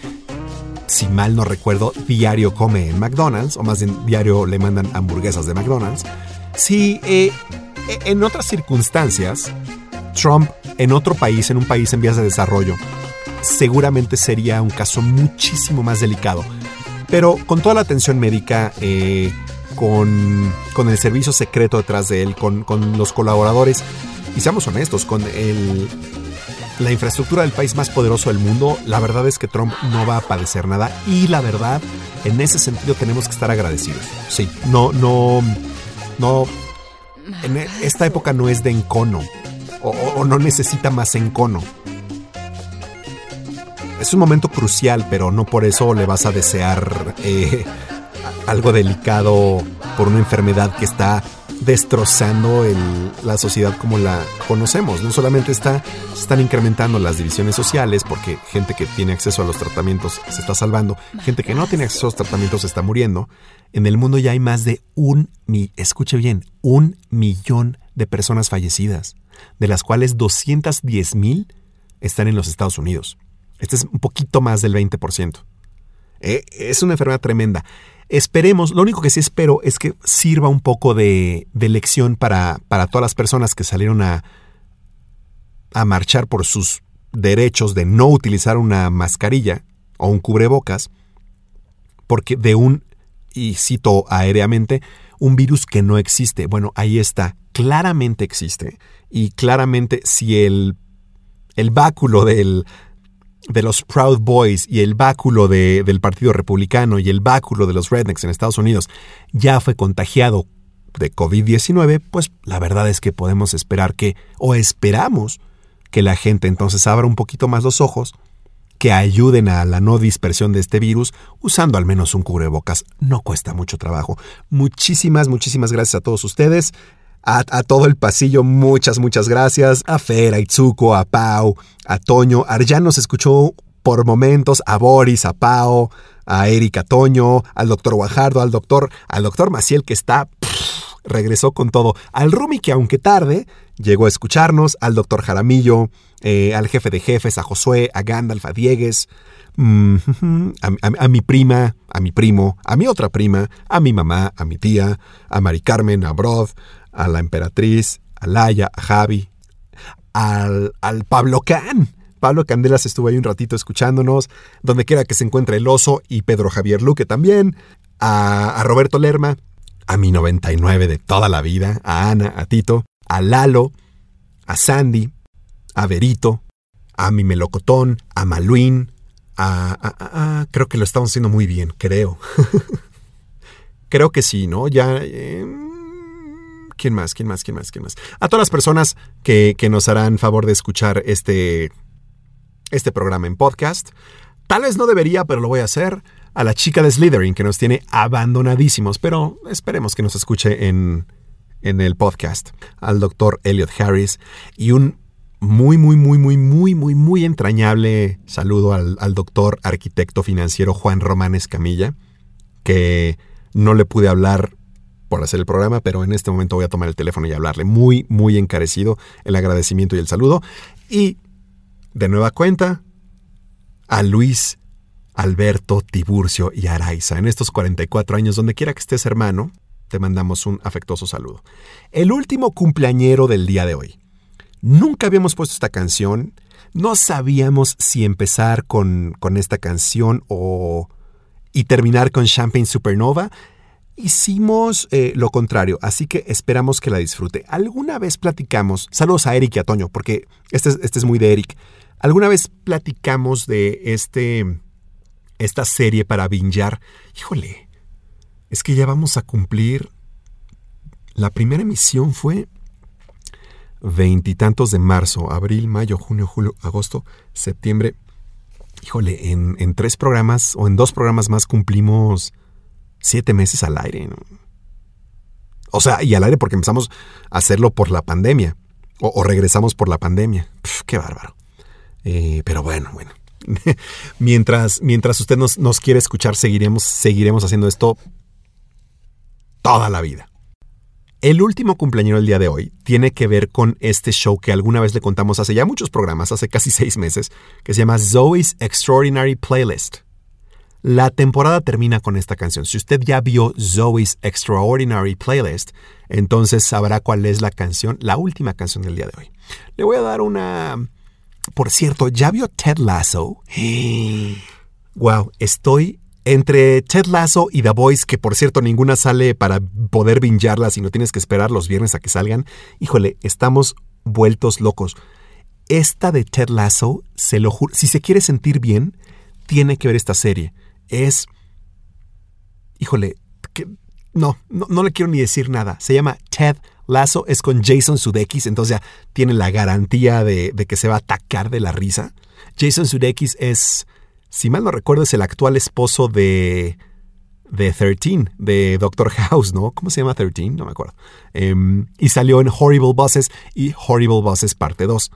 si mal no recuerdo, diario come en McDonald's, o más bien diario le mandan hamburguesas de McDonald's. Sí, eh, eh, en otras circunstancias, Trump en otro país, en un país en vías de desarrollo, seguramente sería un caso muchísimo más delicado. Pero con toda la atención médica, eh, con, con el servicio secreto detrás de él, con, con los colaboradores, y seamos honestos, con el, la infraestructura del país más poderoso del mundo, la verdad es que Trump no va a padecer nada y la verdad, en ese sentido tenemos que estar agradecidos. Sí, no, no, no, en esta época no es de encono o no necesita más encono. Es un momento crucial, pero no por eso le vas a desear eh, algo delicado por una enfermedad que está destrozando el- la sociedad como la conocemos. No solamente está, se están incrementando las divisiones sociales porque gente que tiene acceso a los tratamientos se está salvando, gente que no tiene acceso a los tratamientos se está muriendo. En el mundo ya hay más de un, mi- escuche bien, un millón de personas fallecidas, de las cuales 210 mil están en los Estados Unidos. Este es un poquito más del 20%. Eh, es una enfermedad tremenda. Esperemos, lo único que sí espero es que sirva un poco de, de lección para, para todas las personas que salieron a, a marchar por sus derechos de no utilizar una mascarilla o un cubrebocas, porque de un y cito aéreamente, un virus que no existe. Bueno, ahí está, claramente existe. Y claramente si el, el báculo del, de los Proud Boys y el báculo de- del Partido Republicano y el báculo de los Rednecks en Estados Unidos ya fue contagiado de COVID-19, pues la verdad es que podemos esperar que, o esperamos, que la gente entonces abra un poquito más los ojos, que ayuden a la no dispersión de este virus usando al menos un cubrebocas. No cuesta mucho trabajo. Muchísimas, muchísimas gracias a todos ustedes. A, todo el pasillo, muchas, muchas gracias. A Fer, a Itzuko, a Pau, a Toño. Arjan nos escuchó por momentos, a Boris, a Pau, a Erika Toño, al doctor Guajardo, al doctor, al doctor Maciel que está regresó con todo. Al Rumi, que aunque tarde, llegó a escucharnos, al doctor Jaramillo, eh, al jefe de jefes, a Josué, a Gandalf, a Diegues, mm, <laughs> a mi prima, a mi primo, a mi otra prima, a mi mamá, a mi tía, a Mari Carmen, a Brod, a la emperatriz, a Laia, a Javi, al, al Pablo Can. Pablo Candelas estuvo ahí un ratito escuchándonos, donde quiera que se encuentre el oso y Pedro Javier Luque también, a, Roberto Lerma, a mi 99 de toda la vida, a Ana, a Tito, a Lalo, a Sandy, a Verito, a mi melocotón, a Maluín, a- creo que lo estamos haciendo muy bien, creo. <laughs> creo que sí, ¿no? Ya... eh, ¿Quién más? ¿Quién más? ¿Quién más? ¿Quién más? A todas las personas que, que nos harán favor de escuchar este, este programa en podcast. Tal vez no debería, pero lo voy a hacer. A la chica de Slytherin que nos tiene abandonadísimos, pero esperemos que nos escuche en, en el podcast. Al doctor Elliot Harris y un muy, muy, muy, muy, muy, muy, muy entrañable saludo al, al doctor arquitecto financiero Juan Román Escamilla, que no le pude hablar por hacer el programa, pero en este momento voy a tomar el teléfono y hablarle. Muy, muy encarecido el agradecimiento y el saludo. Y de nueva cuenta, a Luis Alberto Tiburcio y Araiza. En estos 44 años, donde quiera que estés, hermano, te mandamos un afectuoso saludo. El último cumpleañero del día de hoy. Nunca habíamos puesto esta canción. No sabíamos si empezar con, con esta canción o y terminar con Champagne Supernova. Hicimos eh, lo contrario, así que esperamos que la disfrute. Alguna vez platicamos, saludos a Eric y a Toño, porque este es, este es muy de Eric. Alguna vez platicamos de este, esta serie para bingear. Híjole, es que ya vamos a cumplir. La primera emisión fue veintitantos de marzo, abril, mayo, junio, julio, agosto, septiembre. Híjole, en, en tres programas o en dos programas más cumplimos siete meses al aire. O sea, y al aire porque empezamos a hacerlo por la pandemia. O, regresamos por la pandemia. Qué bárbaro. Eh, pero bueno, bueno. <laughs> mientras, mientras usted nos, nos quiere escuchar, seguiremos, seguiremos haciendo esto toda la vida. El último cumpleañero del día de hoy tiene que ver con este show que alguna vez le contamos hace ya muchos programas, hace casi <laughs> seis meses, que se llama Zoe's Extraordinary Playlist. La temporada termina con esta canción. Si usted ya vio Zoe's Extraordinary Playlist, entonces sabrá cuál es la canción, la última canción del día de hoy. Le voy a dar una... Por cierto, ¿ya vio Ted Lasso? <gasps> wow, estoy entre Ted Lasso y The Voice, que por cierto ninguna sale para poder bingearla, sino tienes que esperar los viernes a que salgan. Híjole, estamos vueltos locos. Esta de Ted Lasso, se lo juro, si se quiere sentir bien, tiene que ver esta serie. Es... Híjole, que, no, no, le quiero ni decir nada. Se llama Ted Lasso, es con Jason Sudeikis, entonces ya tiene la garantía de, de que se va a atacar de la risa. Jason Sudeikis es, si mal no recuerdo, es el actual esposo de de 13, de Doctor House, ¿no? ¿Cómo se llama 13? No me acuerdo. Em, y salió en Horrible Bosses y Horrible Bosses parte 2.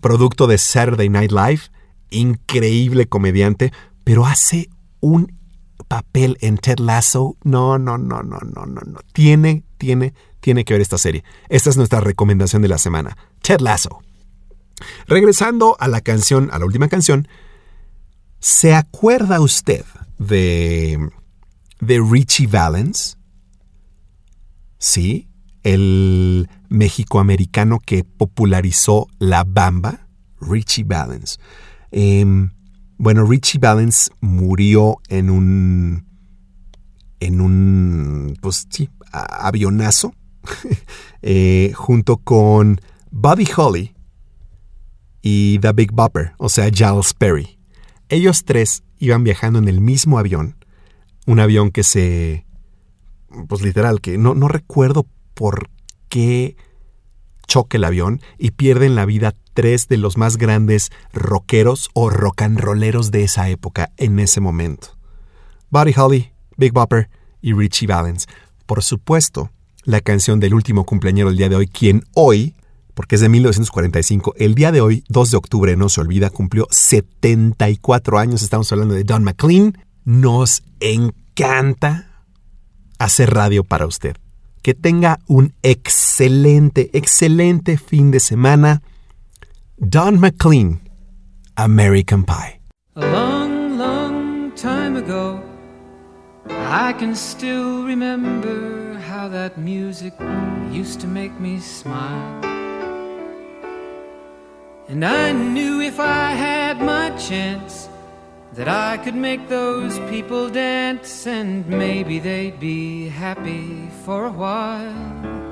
Producto de Saturday Night Live, increíble comediante, pero hace un papel en Ted Lasso. No, no, no, no, no, no, no. Tiene, tiene, tiene que ver esta serie. Esta es nuestra recomendación de la semana. Ted Lasso. Regresando a la canción, a la última canción, ¿se acuerda usted de, de Richie Valens? Sí, el mexicoamericano que popularizó la bamba, Richie Valens. Eh, bueno, Richie Valens murió en un en un, pues sí, avionazo, <laughs> eh, junto con Buddy Holly y The Big Bopper, o sea, Giles Perry. Ellos tres iban viajando en el mismo avión, un avión que se, pues literal, que no, no recuerdo por qué choque el avión y pierden la vida tres de los más grandes rockeros o rock and rolleros de esa época en ese momento. Buddy Holly, Big Bopper y Richie Valens. Por supuesto, la canción del último cumpleañero del día de hoy, quien hoy, porque es de 1945, el día de hoy, 2 de octubre, no se olvida, cumplió 74 años, estamos hablando de Don McLean, nos encanta hacer radio para usted. Que tenga un excelente, excelente fin de semana. Don McLean, American Pie. A long, long time ago, I can still remember how that music used to make me smile. And I knew if I had my chance that I could make those people dance and maybe they'd be happy for a while.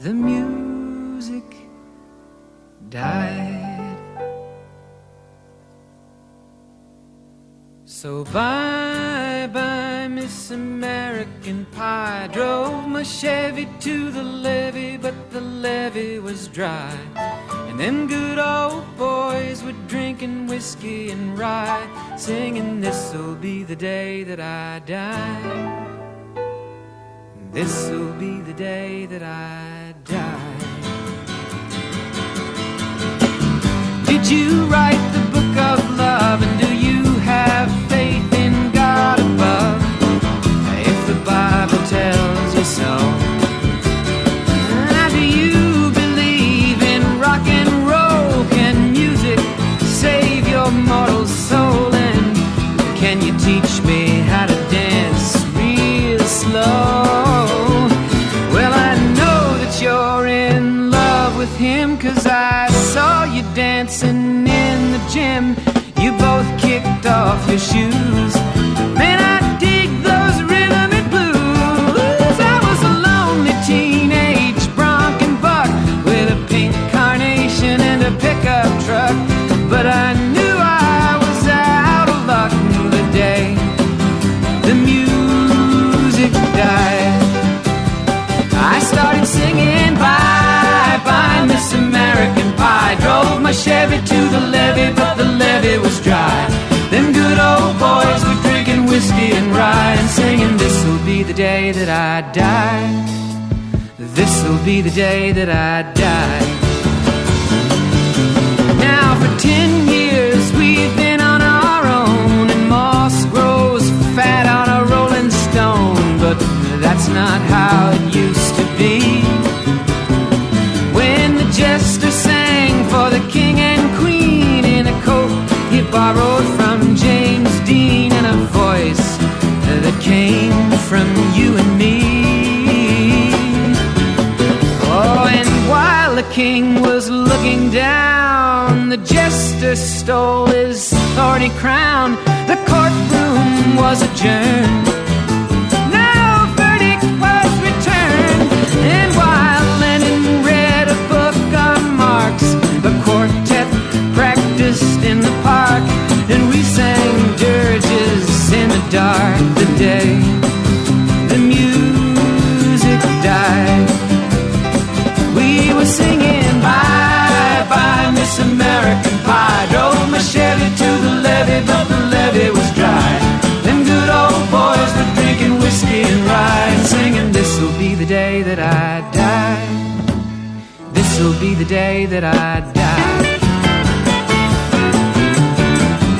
the music died. So bye bye, Miss American Pie. Drove my Chevy to the levee, but the levee was dry. And them good old boys were drinking whiskey and rye, singing, This'll be the day that I die. This'll be the day that I die. Did you write the book of love? And do you You both kicked off your shoes. Man, I dig those rhythm and blues. I was a lonely teenage bronc and buck with a pink carnation and a pickup truck. But I knew I was out of luck the day the music died. I started singing bye bye Miss American Pie. Drove my Chevy to the levee, levee was dry. Them good old boys were drinking whiskey and rye and singing, This'll be the day that I die. This'll be the day that I die. Now for ten from you and me. Oh, and while the king was looking down, the jester stole his thorny crown. The courtroom was adjourned. Miss American Pie. Drove my Chevy to the levee, but the levee was dry. Them good old boys were drinking whiskey and rye and singing, This'll be the day that I die. This'll be the day that I die.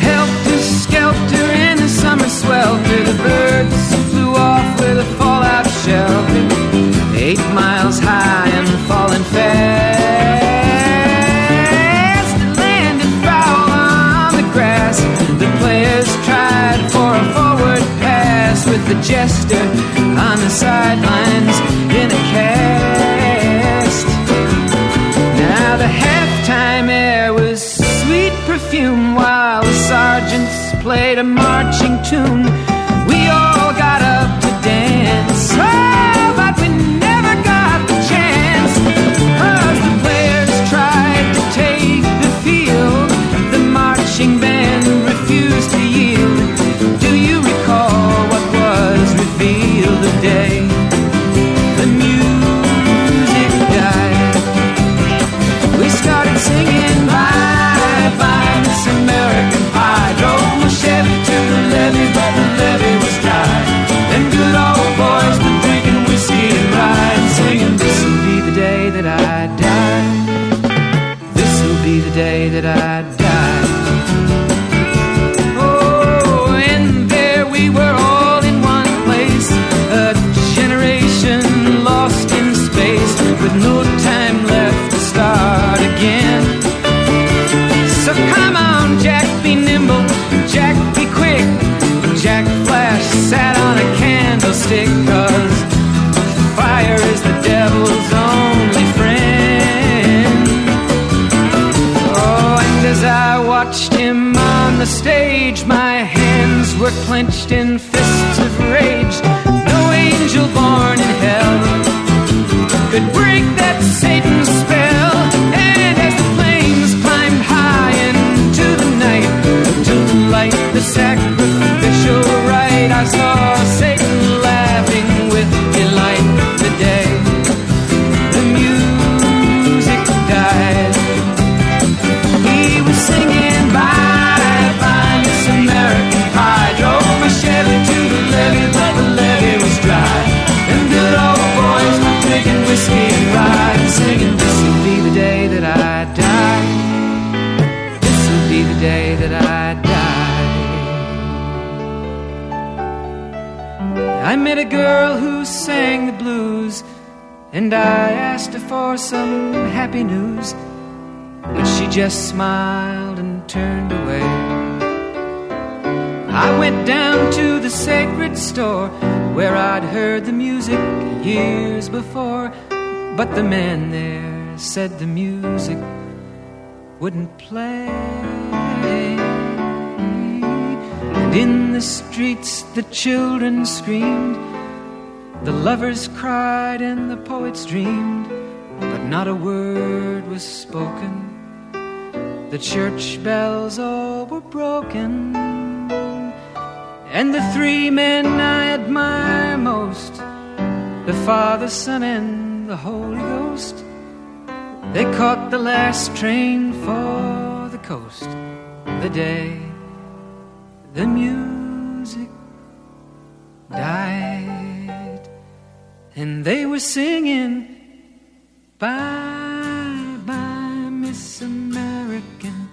Helter skelter in the summer swelter, the birds flew off with a fallout shelter. Eight miles high and the jester on the sidelines in a cast. Now the halftime air was sweet perfume while the sergeants played a marching tune. Day just smiled and turned away. I went down to the sacred store where I'd heard the music years before. But the man there said the music wouldn't play. And in the streets the children screamed, the lovers cried, and the poets dreamed. But not a word was spoken. The church bells all were broken. And the three men I admire most the Father, Son, and the Holy Ghost they caught the last train for the coast the day the music died. And they were singing, Bye, bye, Miss